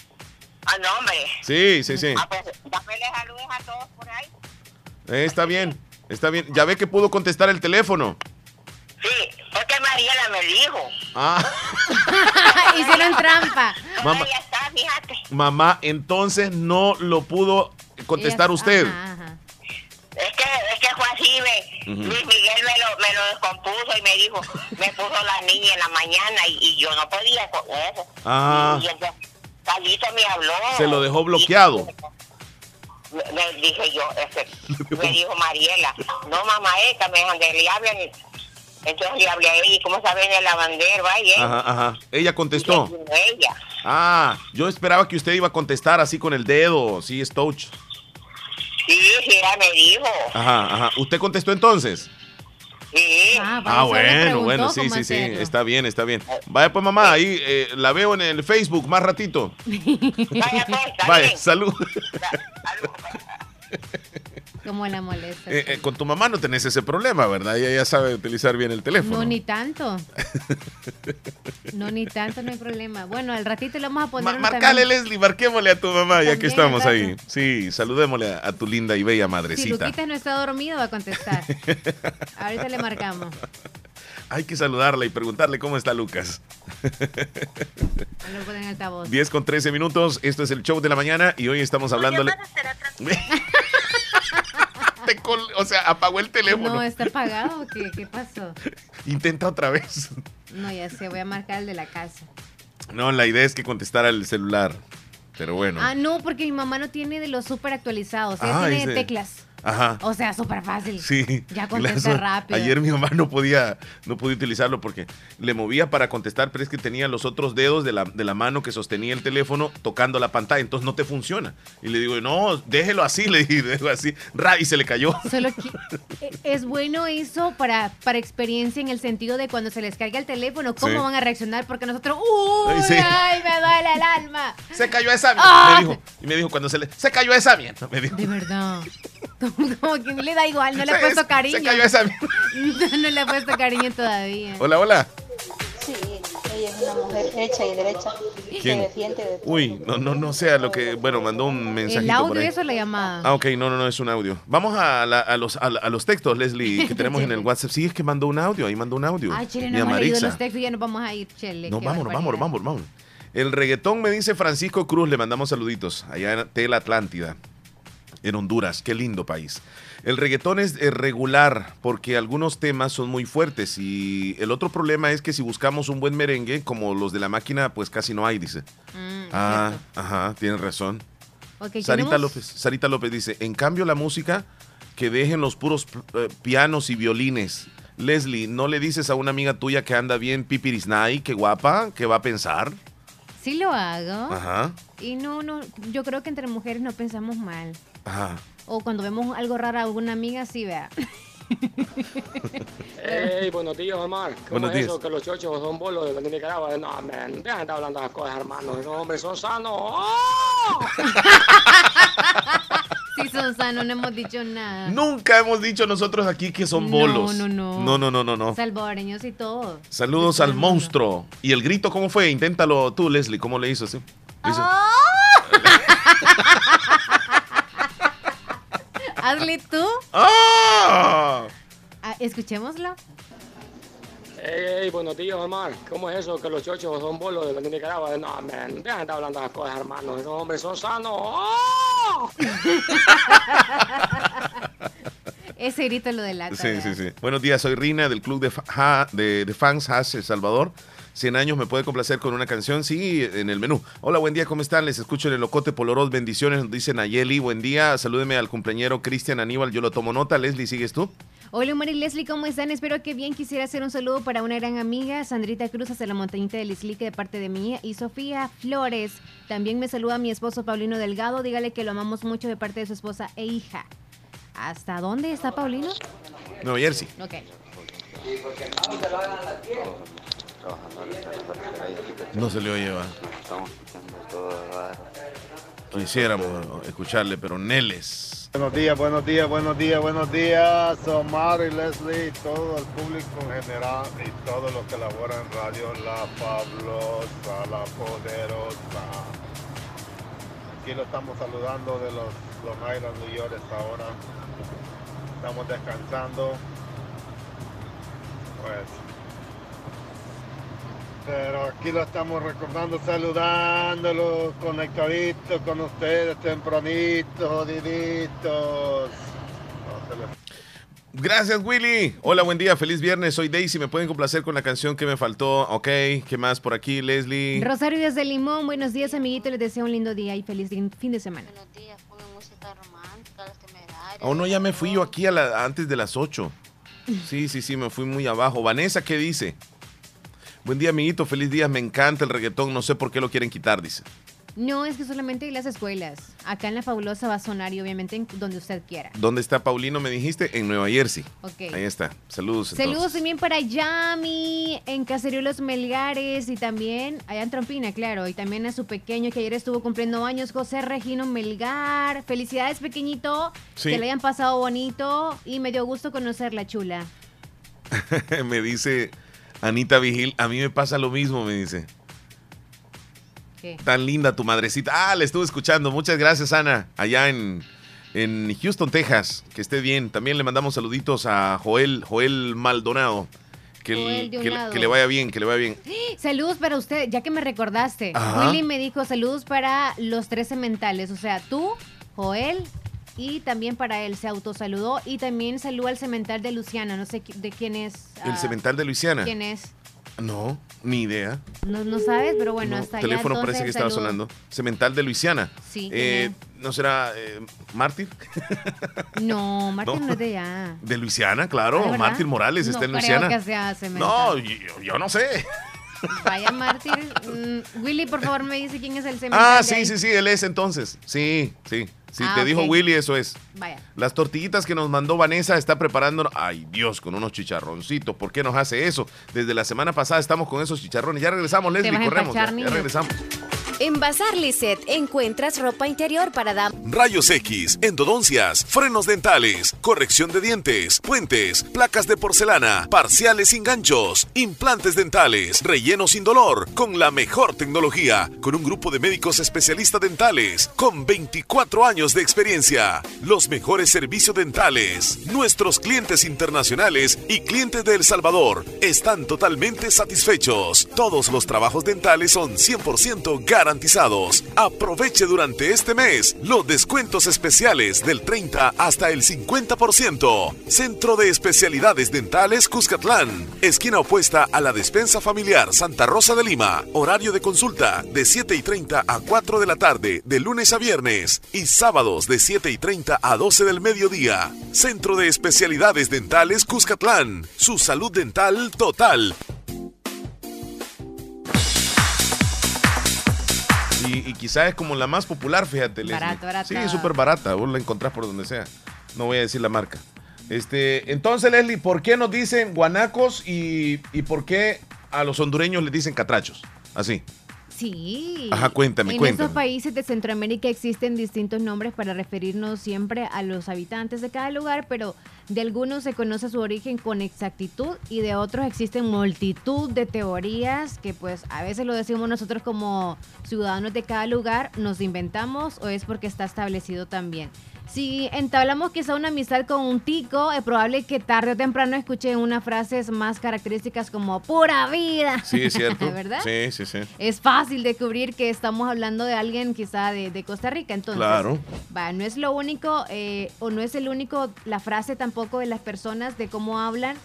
Ah, no, hombre. Sí, sí, sí. Ah, pues, dámele saludos a todos por ahí. Eh, está bien, está bien. Ya ve que pudo contestar el teléfono. Sí, porque Mariela me dijo. Ah, Hicieron trampa. mamá, Ya está, fíjate. mamá, entonces no lo pudo contestar usted. ajá, ajá. Es que, es que fue así, ve. Ujú. Luis Miguel me lo, me lo descompuso y me dijo, me puso la niña en la mañana y, y yo no podía con eso. Ah. Y entonces, Carlito me habló. Se lo dejó bloqueado. Me, me dije yo, este, me dijo Mariela, no mamá, esta, me dijo, le hablan. Entonces le hablé a ella, ¿y cómo saben el lavandero? Va, y ella, Ajá, ajá. Ella contestó. ella. Ah, yo esperaba que usted iba a contestar así con el dedo. Sí, es touch. Sí, sí, ella me dijo. Ajá, ajá. ¿Usted contestó entonces? Sí. Ah, bueno, bueno, sí, sí, sí. Está bien, está bien. Vaya pues mamá, ahí eh, la veo en el Facebook más ratito. Vaya, pues, Vaya, bien. salud. Como la molesta. Eh, eh, con tu mamá no tenés ese problema, ¿verdad? Ella ya sabe utilizar bien el teléfono. No, ni tanto. No, ni tanto, no hay problema. Bueno, al ratito le vamos a poner un Marcale, también- Leslie, marquémosle a tu mamá, ya que estamos ahí. Sí, saludémosle a, a tu linda y bella Si madrecita. Luquita no está dormido, va a contestar. Ahorita le marcamos. Hay que saludarla y preguntarle cómo está Lucas. Lo ponen en altavoz. 10 con 13 minutos, esto es el show de la mañana y hoy estamos hablándole... Te col- o sea, apagó el teléfono. No, ¿está apagado qué? ¿Qué pasó? Intenta otra vez. No, ya sé, voy a marcar el de la casa. No, la idea es que contestara el celular. Pero bueno. Ah, no, porque mi mamá no tiene de los súper actualizados. Ella Ah, tiene ese- teclas. Ajá. O sea, súper fácil. Sí. Ya contesta rápido. Ayer mi mamá no podía, no podía utilizarlo porque le movía para contestar, pero es que tenía los otros dedos de la, de la mano que sostenía el teléfono tocando la pantalla, entonces no te funciona. Y le digo, no, déjelo así, le dije, déjelo así. Y se le cayó. Solo que eh, es bueno eso para, para experiencia en el sentido de cuando se les caiga el teléfono, cómo Sí. van a reaccionar, porque nosotros, ¡uy! Ay, sí. ¡Ay, me duele el alma! Se cayó esa mierda. Ah. Me dijo, y me dijo cuando se le, se cayó esa mierda. Me dijo. De verdad. Como, que le da igual, no le Se- ha puesto se cariño. cayó esa. No le ha puesto cariño todavía. Hola, hola. Sí, ella es una mujer hecha y derecha. ¿Quién? Se defiende de Uy, no, no, no sé a lo que, bueno, mandó un mensajito ¿El audio por ahí. eso la llamada? Ah, ok, no, no, no, es un audio. Vamos a, la- a los, a, la- a los textos, Leslie, que tenemos en el WhatsApp. Sí, es que mandó un audio, ahí mandó un audio. Ay, Chile, no hemos leído los textos y ya nos vamos a ir, Chele. No, vámonos, vámonos, vámonos, vámonos. El reggaetón me dice Francisco Cruz, le mandamos saluditos, allá en Tela Atlántida, en Honduras, qué lindo país. El reggaetón es eh, regular porque algunos temas son muy fuertes y el otro problema es que si buscamos un buen merengue, como los de la máquina, pues casi no hay, dice. ah, ajá, tienes razón. Sarita tenemos- López, Sarita López dice, en cambio la música, que dejen los puros eh, pianos y violines. Leslie, ¿no le dices a una amiga tuya que anda bien pipirisnay, que guapa, que va a pensar? Sí lo hago. Ajá, Y no, no, yo creo que entre mujeres no pensamos mal. Ajá. O cuando vemos algo raro a alguna amiga, sí, vea. Hey, buenos días, Omar. ¿Cómo Buenos es días. eso que los chochos son bolos de Nicaragua? No, man, dejan de estar hablando de las cosas, hermano. Esos hombres son sanos. ¡Oh! Sí, son sanos, no hemos dicho nada. Nunca hemos dicho nosotros aquí que son No, bolos. no, no. No, no, no, no, no. Salvadoreños y todo. Saludos al monstruo. ¿Y el grito cómo fue? Inténtalo tú, Leslie. ¿Cómo le hizo así? Le hizo- Hazle tú. ¡Ah! Ah, escuchémoslo. Hey, hey, buenos días, Omar. ¿Cómo es eso que los chochos son bolos de Nicaragua? No, man, dejan de estar hablando de las cosas, hermano. Esos hombres son sanos. ¡Oh! Ese grito lo delata. Sí, vea. sí, sí. Buenos días, soy Rina del club de, fa- de, de fans Hash El Salvador. 100 años me puede complacer con una canción, sí, en el menú. Hola, buen día, ¿cómo están? Les escucho en el Locote Poloros, bendiciones, nos dice Nayeli, buen día, salúdeme al cumpleañero Cristian Aníbal, yo lo tomo nota, Leslie, ¿sigues tú? Hola, Omar y Leslie, ¿cómo están? Espero que bien. Quisiera hacer un saludo para una gran amiga, Sandrita Cruz, hasta la montañita de Lislique, de parte de mí, y Sofía Flores. También me saluda mi esposo Paulino Delgado. Dígale que lo amamos mucho de parte de su esposa e hija. ¿Hasta dónde está Paulino? Nueva Jersey. Ok. No se le oye, va. Quisiéramos escucharle, pero Neles. Buenos días, buenos días, buenos días, buenos días, Omar y Leslie, todo el público en general y todos los que laboran en radio, la fabulosa, la poderosa. Aquí lo estamos saludando de los Long Island, New York esta hora. Estamos descansando. Pues. Pero aquí lo estamos recordando, saludándolo, conectaditos con ustedes tempranito, jodiditos. Gracias, Willy. Hola, buen día, feliz viernes. Soy Daisy. ¿Me pueden complacer con la canción que me faltó? Ok, ¿qué más por aquí, Leslie? Rosario desde Limón, buenos días, amiguito. Les deseo un lindo día y feliz fin de semana. Oh, no, ya me fui yo aquí a la- antes de las 8. Sí, sí, sí, me fui muy abajo. Vanessa, ¿qué dice? Buen día, amiguito. Feliz día. Me encanta el reggaetón. No sé por qué lo quieren quitar, dice. No, es que solamente en las escuelas. Acá en La Fabulosa va a sonar y obviamente en donde usted quiera. ¿Dónde está Paulino? Me dijiste. En Nueva Jersey. Ok. Ahí está. Saludos. entonces. Saludos también para Yami en Caserío Los Melgares y también allá en Trompina, claro. Y también a su pequeño que ayer estuvo cumpliendo años, José Regino Melgar. Felicidades, pequeñito. Sí. Que le hayan pasado bonito y me dio gusto conocerla, chula. me dice Anita Vigil. A mí me pasa lo mismo, me dice. ¿Qué? Tan linda tu madrecita. Ah, le estuve escuchando. Muchas gracias, Ana. Allá en, en Houston, Texas. Que esté bien. También le mandamos saluditos a Joel, Joel Maldonado. Que, Joel que le- lado. que le vaya bien, que le vaya bien. Saludos para usted, ya que me recordaste. Ajá. Willy me dijo saludos para los tres cementales, o sea, tú, Joel y también para él se autosaludó y también saludó al cemental de Luciana, no sé de quién es. El ah, cemental de Luisiana. ¿Quién es? No, ni idea. No, no sabes, pero bueno, No, hasta allá. teléfono entonces, parece que estaba saludo. sonando. Cemental de Luisiana. Sí, Eh, ¿No será eh, Mártir? No, Martín No. no, es de allá. De Luisiana, claro. ¿De verdad? Mártir Morales está en creo Luisiana. que sea cemental. No, yo, yo no sé. Vaya Mártir. Mm, Willy, por favor, me dice quién es el cemental. Ah, sí, sí, sí, él es entonces. Sí, sí. Si Ah, te dijo. Willy, eso es. Vaya. Las tortillitas que nos mandó Vanessa está preparando. Ay, Dios, con unos chicharroncitos. ¿Por qué nos hace eso? Desde la semana pasada estamos con esos chicharrones. Ya regresamos, Leslie, vas a corremos. empachar, ya- regresamos. En Bazar Lisset encuentras ropa interior para damas. Rayos X, endodoncias, frenos dentales, corrección de dientes, puentes, placas de porcelana, parciales sin ganchos, implantes dentales, relleno sin dolor, con la mejor tecnología, con un grupo de médicos especialistas dentales, con 24 años de experiencia, los mejores servicios dentales. Nuestros clientes internacionales y clientes de El Salvador están totalmente satisfechos. Todos los trabajos dentales son 100% garantizados. Aproveche durante este mes los descuentos especiales del 30 hasta el 50%. Centro de Especialidades Dentales Cuscatlán, esquina opuesta a la despensa familiar Santa Rosa de Lima. Horario de consulta de 7 y 30 a 4 de la tarde, de lunes a viernes y sábados de 7 y 30 a 12 del mediodía. Centro de Especialidades Dentales Cuscatlán, su salud dental total. Y, y quizá es como la más popular, fíjate, Leslie. Barato, barata. Sí, súper barata. Vos la encontrás por donde sea. No voy a decir la marca. Este, entonces, Leslie, ¿por qué nos dicen guanacos y, y por qué a los hondureños les dicen catrachos? Así. Sí. Ajá, cuéntame, en cuéntame. estos países de Centroamérica existen distintos nombres para referirnos siempre a los habitantes de cada lugar, pero de algunos se conoce su origen con exactitud y de otros existen multitud de teorías que pues a veces lo decimos nosotros como ciudadanos de cada lugar, nos inventamos o es porque está establecido también. Si entablamos quizá una amistad con un tico, es probable que tarde o temprano escuche unas frases más características como pura vida. Sí, es cierto. ¿Verdad? Sí, sí, sí. es fácil descubrir que estamos hablando de alguien quizá de, de Costa Rica. Entonces, Claro. va, no es lo único eh, o no es el único, la frase tampoco de las personas de cómo hablan.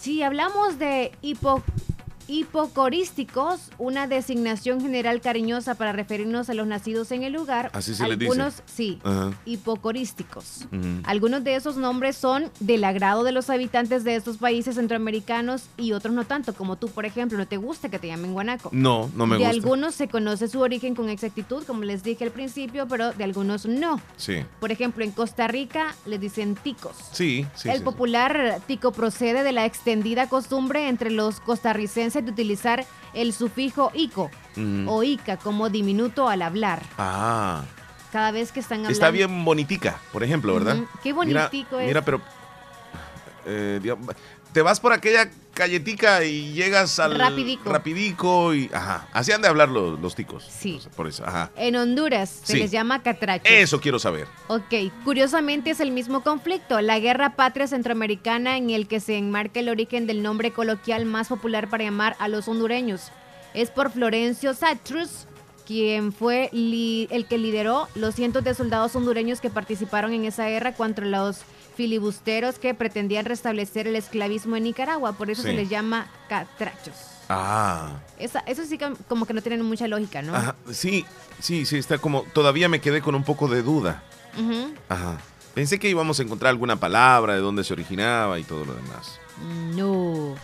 Si hablamos de hipo, hipocorísticos, una designación general cariñosa para referirnos a los nacidos en el lugar. Así se les dice. Algunos, sí, Ajá. hipocorísticos. Algunos de esos nombres son del agrado de los habitantes de estos países centroamericanos y otros no tanto, como tú, por ejemplo, no te gusta que te llamen guanaco. No, no me de gusta. algunos se conoce su origen con exactitud, como les dije al principio, pero de algunos no. Sí. Por ejemplo, en Costa Rica les dicen ticos. Sí, sí. el sí, popular tico procede de la extendida costumbre entre los costarricenses de utilizar el sufijo ico Ujú. o ica como diminuto al hablar. Ah. Cada vez que están hablando. Está bien bonitica, por ejemplo, ¿verdad? Qué Mira- bonitico es. Mira, pero. eh, digamos, te vas por aquella calletica y llegas al. Rapidico. Rapidico y. Ajá. Así han de hablar los, los ticos. Sí. Por eso, ajá. En Honduras se Sí. les llama catrachos. Eso quiero saber. Ok, curiosamente es el mismo conflicto, la guerra patria centroamericana en el que se enmarca el origen del nombre coloquial más popular para llamar a los hondureños. Es por Florencio Satrus, quien fue el que lideró los cientos de soldados hondureños que participaron en esa guerra contra los filibusteros que pretendían restablecer el esclavismo en Nicaragua, por eso Sí. se les llama catrachos. Ah. Esa- eso sí que como que no tienen mucha lógica, ¿no? Ajá. Sí, sí, sí, está como. Todavía me quedé con un poco de duda. Ujú. Ajá. Pensé que íbamos a encontrar alguna palabra de dónde se originaba y todo lo demás. No.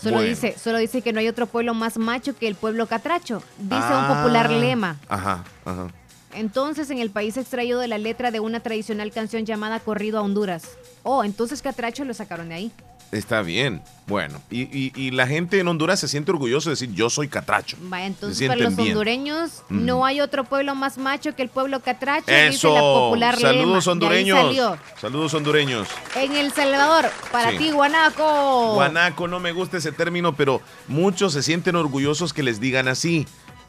Solo Bueno. dice, solo dice que no hay otro pueblo más macho que el pueblo catracho. Dice Ah. un popular lema. Ajá, ajá. Entonces, en el país extraído de la letra de una tradicional canción llamada Corrido a Honduras. Oh, entonces catracho lo sacaron de ahí. Está bien. Bueno, y, y- y la gente en Honduras se siente orgulloso de decir yo soy catracho. Vaya, entonces para los bien. hondureños Ujú. no hay otro pueblo más macho que el pueblo catracho. dice Eso. la popular. Saludos hondureños. Saludos hondureños. En El Salvador, para Sí. ti, Guanaco. Guanaco, no me gusta ese término, pero muchos se sienten orgullosos que les digan así.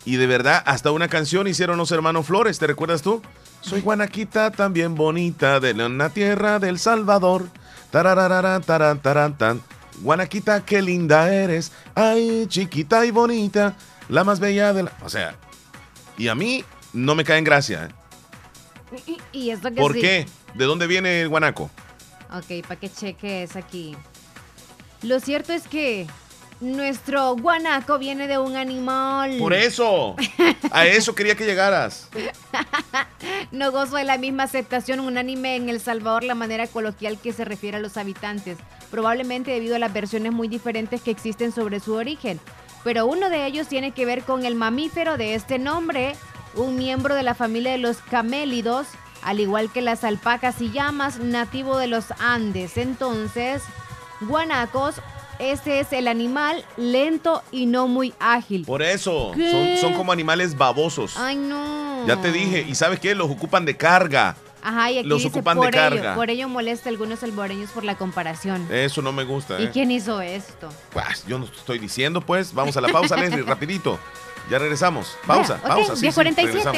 Y de verdad, hasta una canción hicieron los hermanos Flores, ¿te recuerdas tú? Soy Guanaquita, también bonita, de la tierra del Salvador. Taran, taran, tan. Guanaquita, qué linda eres. Ay, chiquita y bonita, la más bella de la... O sea, y a mí no me cae en gracia. ¿eh? Y, y esto que ¿Por sí. qué? ¿De dónde viene el guanaco? Ok, para que cheques aquí. Lo cierto es que nuestro guanaco viene de un animal. Por eso. A eso quería que llegaras. No gozo de la misma aceptación unánime en El Salvador la manera coloquial que se refiere a los habitantes, probablemente debido a las versiones muy diferentes que existen sobre su origen. Pero uno de ellos tiene que ver con el mamífero de este nombre, un miembro de la familia de los camélidos, al igual que las alpacas y llamas, nativo de los Andes. Entonces, guanacos, este es el animal lento y no muy ágil. Por eso. Son, son como animales babosos. Ay, no. Ya te dije. ¿Y sabes qué? Los ocupan de carga. Ajá, y aquí Los dice ocupan de por ello, carga. por ello molesta a algunos salvadoreños por la comparación. Eso no me gusta. ¿Y ¿eh? quién hizo esto? Pues, yo no estoy diciendo, pues. Vamos a la pausa, Leslie, rapidito. Ya regresamos. Pausa, pausa. sí, sí, 10:47. regresamos.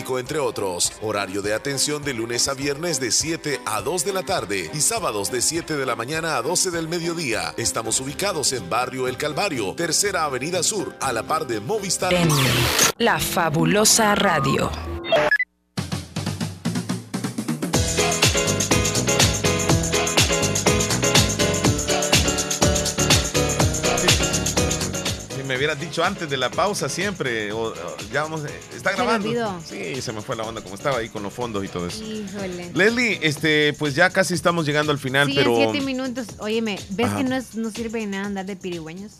entre otros. Horario de atención de lunes a viernes de 7 a 2 de la tarde y sábados de 7 de la mañana a 12 del mediodía. Estamos ubicados en Barrio El Calvario, Tercera Avenida Sur, a la par de Movistar. La Fabulosa Radio. Hubieras dicho antes de la pausa siempre, o, o ya vamos, eh, está Se grabando. olvidó. Sí, se me fue la onda como estaba ahí con los fondos y todo eso. Híjole. Leslie, este, pues ya casi estamos llegando al final, Sí, pero en siete minutos. Óyeme, ¿ves Ajá. que no, es- no sirve de nada andar de pirigüeños?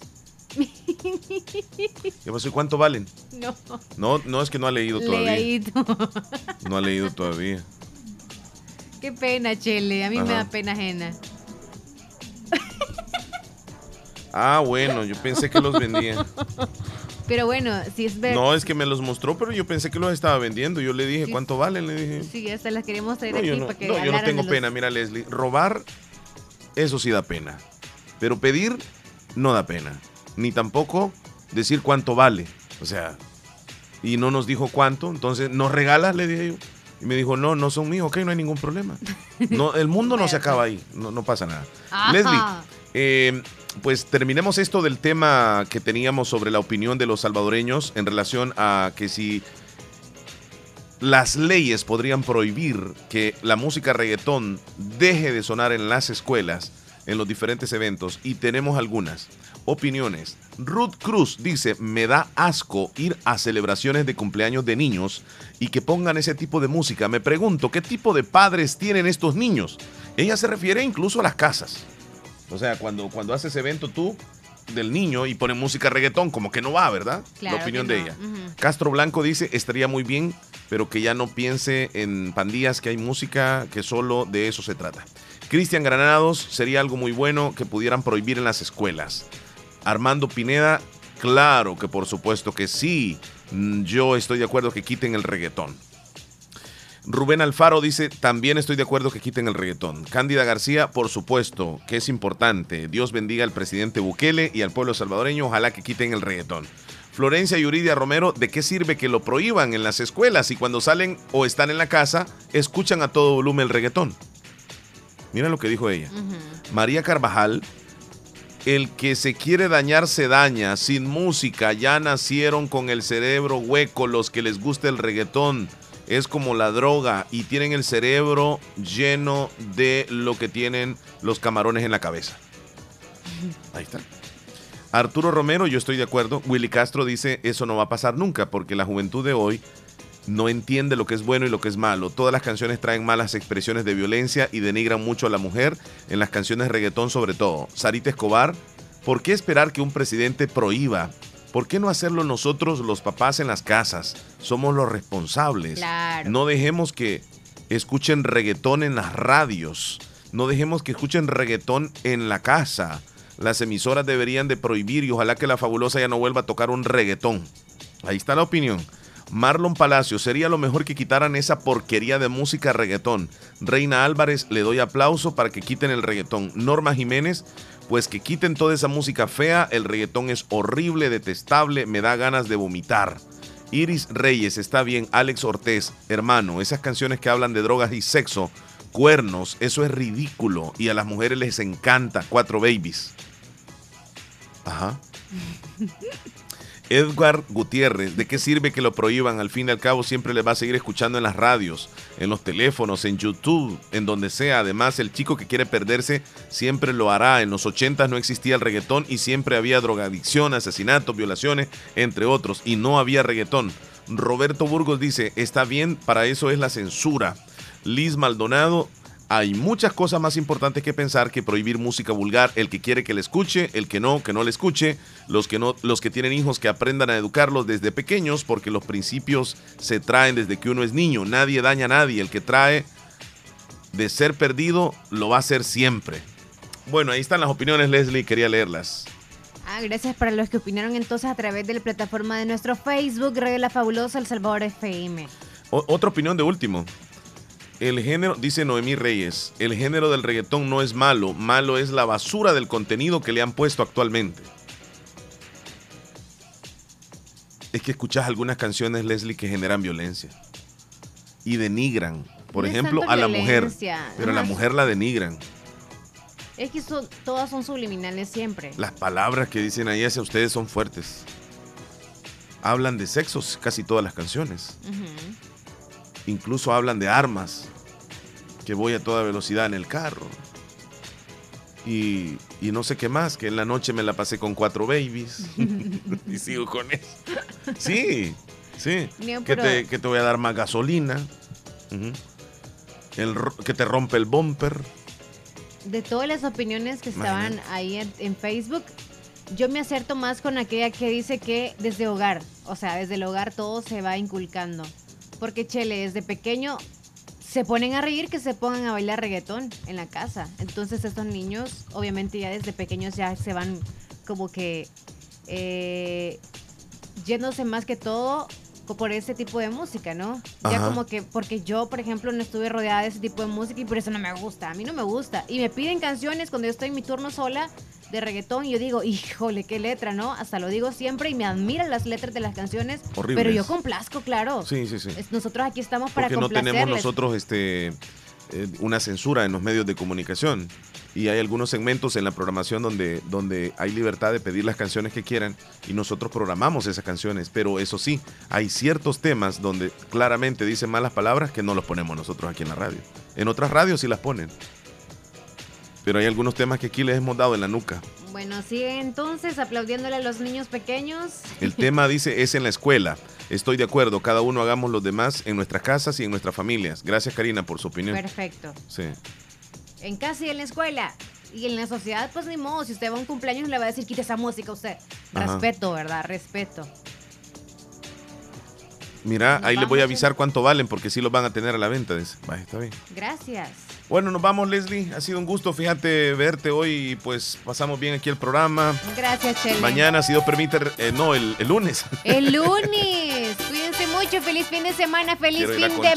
¿qué pasó? ¿Y cuánto valen? No. No, no es que no ha leído todavía. Leído. No ha leído todavía. Qué pena, Chele. A mí me da pena ajena. Ah, bueno, yo pensé que los vendía. Pero bueno, si es ver. No, es que me los mostró, pero yo pensé que los estaba vendiendo. Yo le dije, Sí. ¿cuánto valen? Le dije. Sí, hasta las queremos traer No, aquí no, para que no, yo no tengo los- pena. Mira, Leslie, robar, eso sí da pena. Pero pedir, no da pena. Ni tampoco decir cuánto vale. O sea, y no nos dijo cuánto. Entonces, ¿nos regalas? Le dije yo. Y me dijo, no, no son míos. Ok, no hay ningún problema. No, el mundo no se acaba ahí. No, no pasa nada. Ajá. Leslie, eh, pues terminemos esto del tema que teníamos sobre la opinión de los salvadoreños en relación a que si las leyes podrían prohibir que la música reggaetón deje de sonar en las escuelas, en los diferentes eventos, y tenemos algunas opiniones. Ruth Cruz dice, me da asco ir a celebraciones de cumpleaños de niños y que pongan ese tipo de música. Me pregunto, ¿qué tipo de padres tienen estos niños? Ella se refiere incluso a las casas. O sea, cuando, cuando haces evento tú del niño y ponen música reggaetón, como que no va, ¿verdad? Claro la opinión de ella. Castro Blanco dice, estaría muy bien, pero que ya no piense en pandillas, que hay música que solo de eso se trata. Cristian Granados, sería algo muy bueno que pudieran prohibir en las escuelas. Armando Pineda, claro que por supuesto que sí. Mm, Yo estoy de acuerdo que quiten el reggaetón. Rubén Alfaro dice, también estoy de acuerdo que quiten el reggaetón. Cándida García, por supuesto, que es importante. Dios bendiga al presidente Bukele y al pueblo salvadoreño, ojalá que quiten el reggaetón. Florencia Yuridia Romero, ¿de qué sirve que lo prohíban en las escuelas y cuando salen o están en la casa, escuchan a todo volumen el reggaetón? Mira lo que dijo ella. María Carvajal, El que se quiere dañar se daña. Sin música ya nacieron con el cerebro hueco los que les gusta el reggaetón. Es como la droga y tienen el cerebro lleno de lo que tienen los camarones en la cabeza. Ahí está. Arturo Romero, yo estoy de acuerdo. Willy Castro dice, eso no va a pasar nunca porque la juventud de hoy no entiende lo que es bueno y lo que es malo. Todas las canciones traen malas expresiones de violencia y denigran mucho a la mujer, en las canciones reggaetón sobre todo. Sarita Escobar, ¿por qué esperar que un presidente prohíba? ¿Por qué no hacerlo nosotros los papás en las casas? Somos los responsables. Claro. No dejemos que escuchen reggaetón en las radios. No dejemos que escuchen reggaetón en la casa. Las emisoras deberían de prohibir y ojalá que la fabulosa ya no vuelva a tocar un reggaetón. Ahí está la opinión. Marlon Palacio, sería lo mejor que quitaran esa porquería de música reggaetón. Reina Álvarez, le doy aplauso para que quiten el reggaetón. Norma Jiménez, pues que quiten toda esa música fea, el reggaetón es horrible, detestable, me da ganas de vomitar. Iris Reyes, está bien. Alex Ortez, hermano, esas canciones que hablan de drogas y sexo, cuernos, eso es ridículo y a las mujeres les encanta. Cuatro babies. Ajá. Edgar Gutiérrez, ¿de qué sirve que lo prohíban? Al fin y al cabo siempre le va a seguir escuchando en las radios, en los teléfonos, en YouTube, en donde sea. Además, el chico que quiere perderse siempre lo hará. En los 80 no existía el reggaetón y siempre había drogadicción, asesinatos, violaciones, entre otros, y no había reggaetón. Roberto Burgos dice, está bien, para eso es la censura. Liz Maldonado, hay muchas cosas más importantes que pensar que prohibir música vulgar. El que quiere que le escuche, el que no, que no le escuche. Los que, no, los que tienen hijos que aprendan a educarlos desde pequeños, porque los principios se traen desde que uno es niño. Nadie daña a nadie. El que trae de ser perdido lo va a hacer siempre. Bueno, ahí están las opiniones, Leslie. Quería leerlas. Ah, gracias para los que opinaron entonces a través de la plataforma de nuestro Facebook, Radio La Fabulosa El Salvador FM. O- otra opinión de último. El género, dice Noemí Reyes, el género del reggaetón no es malo, malo es la basura del contenido que le han puesto actualmente. Es que escuchas algunas canciones, Leslie, que generan violencia y denigran, por No ejemplo, a la mujer. Pero a la mujer la denigran. Es que son, todas son subliminales siempre. Las palabras que dicen ahí hacia ustedes son fuertes. Hablan de sexos casi todas las canciones. Ujú. Incluso hablan de armas, que voy a toda velocidad en el carro. Y, y no sé qué más, que en la noche me la pasé con cuatro babies. y sigo con eso. Sí, sí. No, que, te, que te voy a dar más gasolina. El ro- que te rompe el bumper. De todas las opiniones que estaban ahí en, en Facebook, yo me acerto más con aquella que dice que desde hogar, o sea, desde el hogar todo se va inculcando. Porque, Chele, desde pequeño se ponen a reír que se pongan a bailar reggaetón en la casa. Entonces estos niños, obviamente ya desde pequeños ya se van como que eh, yéndose más que todo por ese tipo de música, ¿no? Ya Ajá. como que, porque yo, por ejemplo, no estuve rodeada de ese tipo de música y por eso no me gusta. A mí no me gusta. Y me piden canciones cuando yo estoy en mi turno sola de reggaetón y yo digo, híjole, qué letra, ¿no? Hasta lo digo siempre y me admiran las letras de las canciones. Horribles. Pero yo complazco, claro. Sí, sí, sí. Nosotros aquí estamos para Porque no tenemos nosotros este, eh, una censura en los medios de comunicación. Y hay algunos segmentos en la programación donde, donde hay libertad de pedir las canciones que quieran y nosotros programamos esas canciones. Pero eso sí, hay ciertos temas donde claramente dicen malas palabras que no los ponemos nosotros aquí en la radio. En otras radios sí las ponen. Pero hay algunos temas que aquí les hemos dado en la nuca. Bueno, sigue entonces aplaudiéndole a los niños pequeños. El tema dice es en la escuela. Estoy de acuerdo, cada uno hagamos los demás en nuestras casas y en nuestras familias. Gracias Karina por su opinión. Perfecto. Sí. En casa y en la escuela. Y en la sociedad, pues ni modo. Si usted va a un cumpleaños, le va a decir, quite esa música a usted. Ajá. Respeto, ¿verdad? Respeto. Mira, Nos ahí les voy a avisar cuánto valen porque sí los van a tener a la venta. dice. Vaya, está bien. Gracias. Bueno, nos vamos, Leslie. Ha sido un gusto, fíjate, verte hoy. y Pues pasamos bien aquí el programa. Gracias, Chele. Mañana, si Dios permite, eh, no, el, el lunes. El lunes. Cuídense mucho. Feliz fin de semana. Feliz quiero ir a fin de yo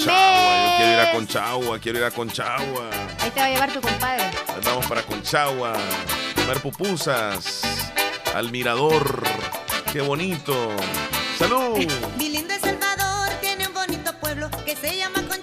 quiero ir a mes. Conchagua, quiero ir a Conchagua. Ahí te va a llevar tu compadre. Ahí Vamos para Conchagua, comer pupusas, al mirador. Qué bonito. ¡Salud! Mi lindo que se llama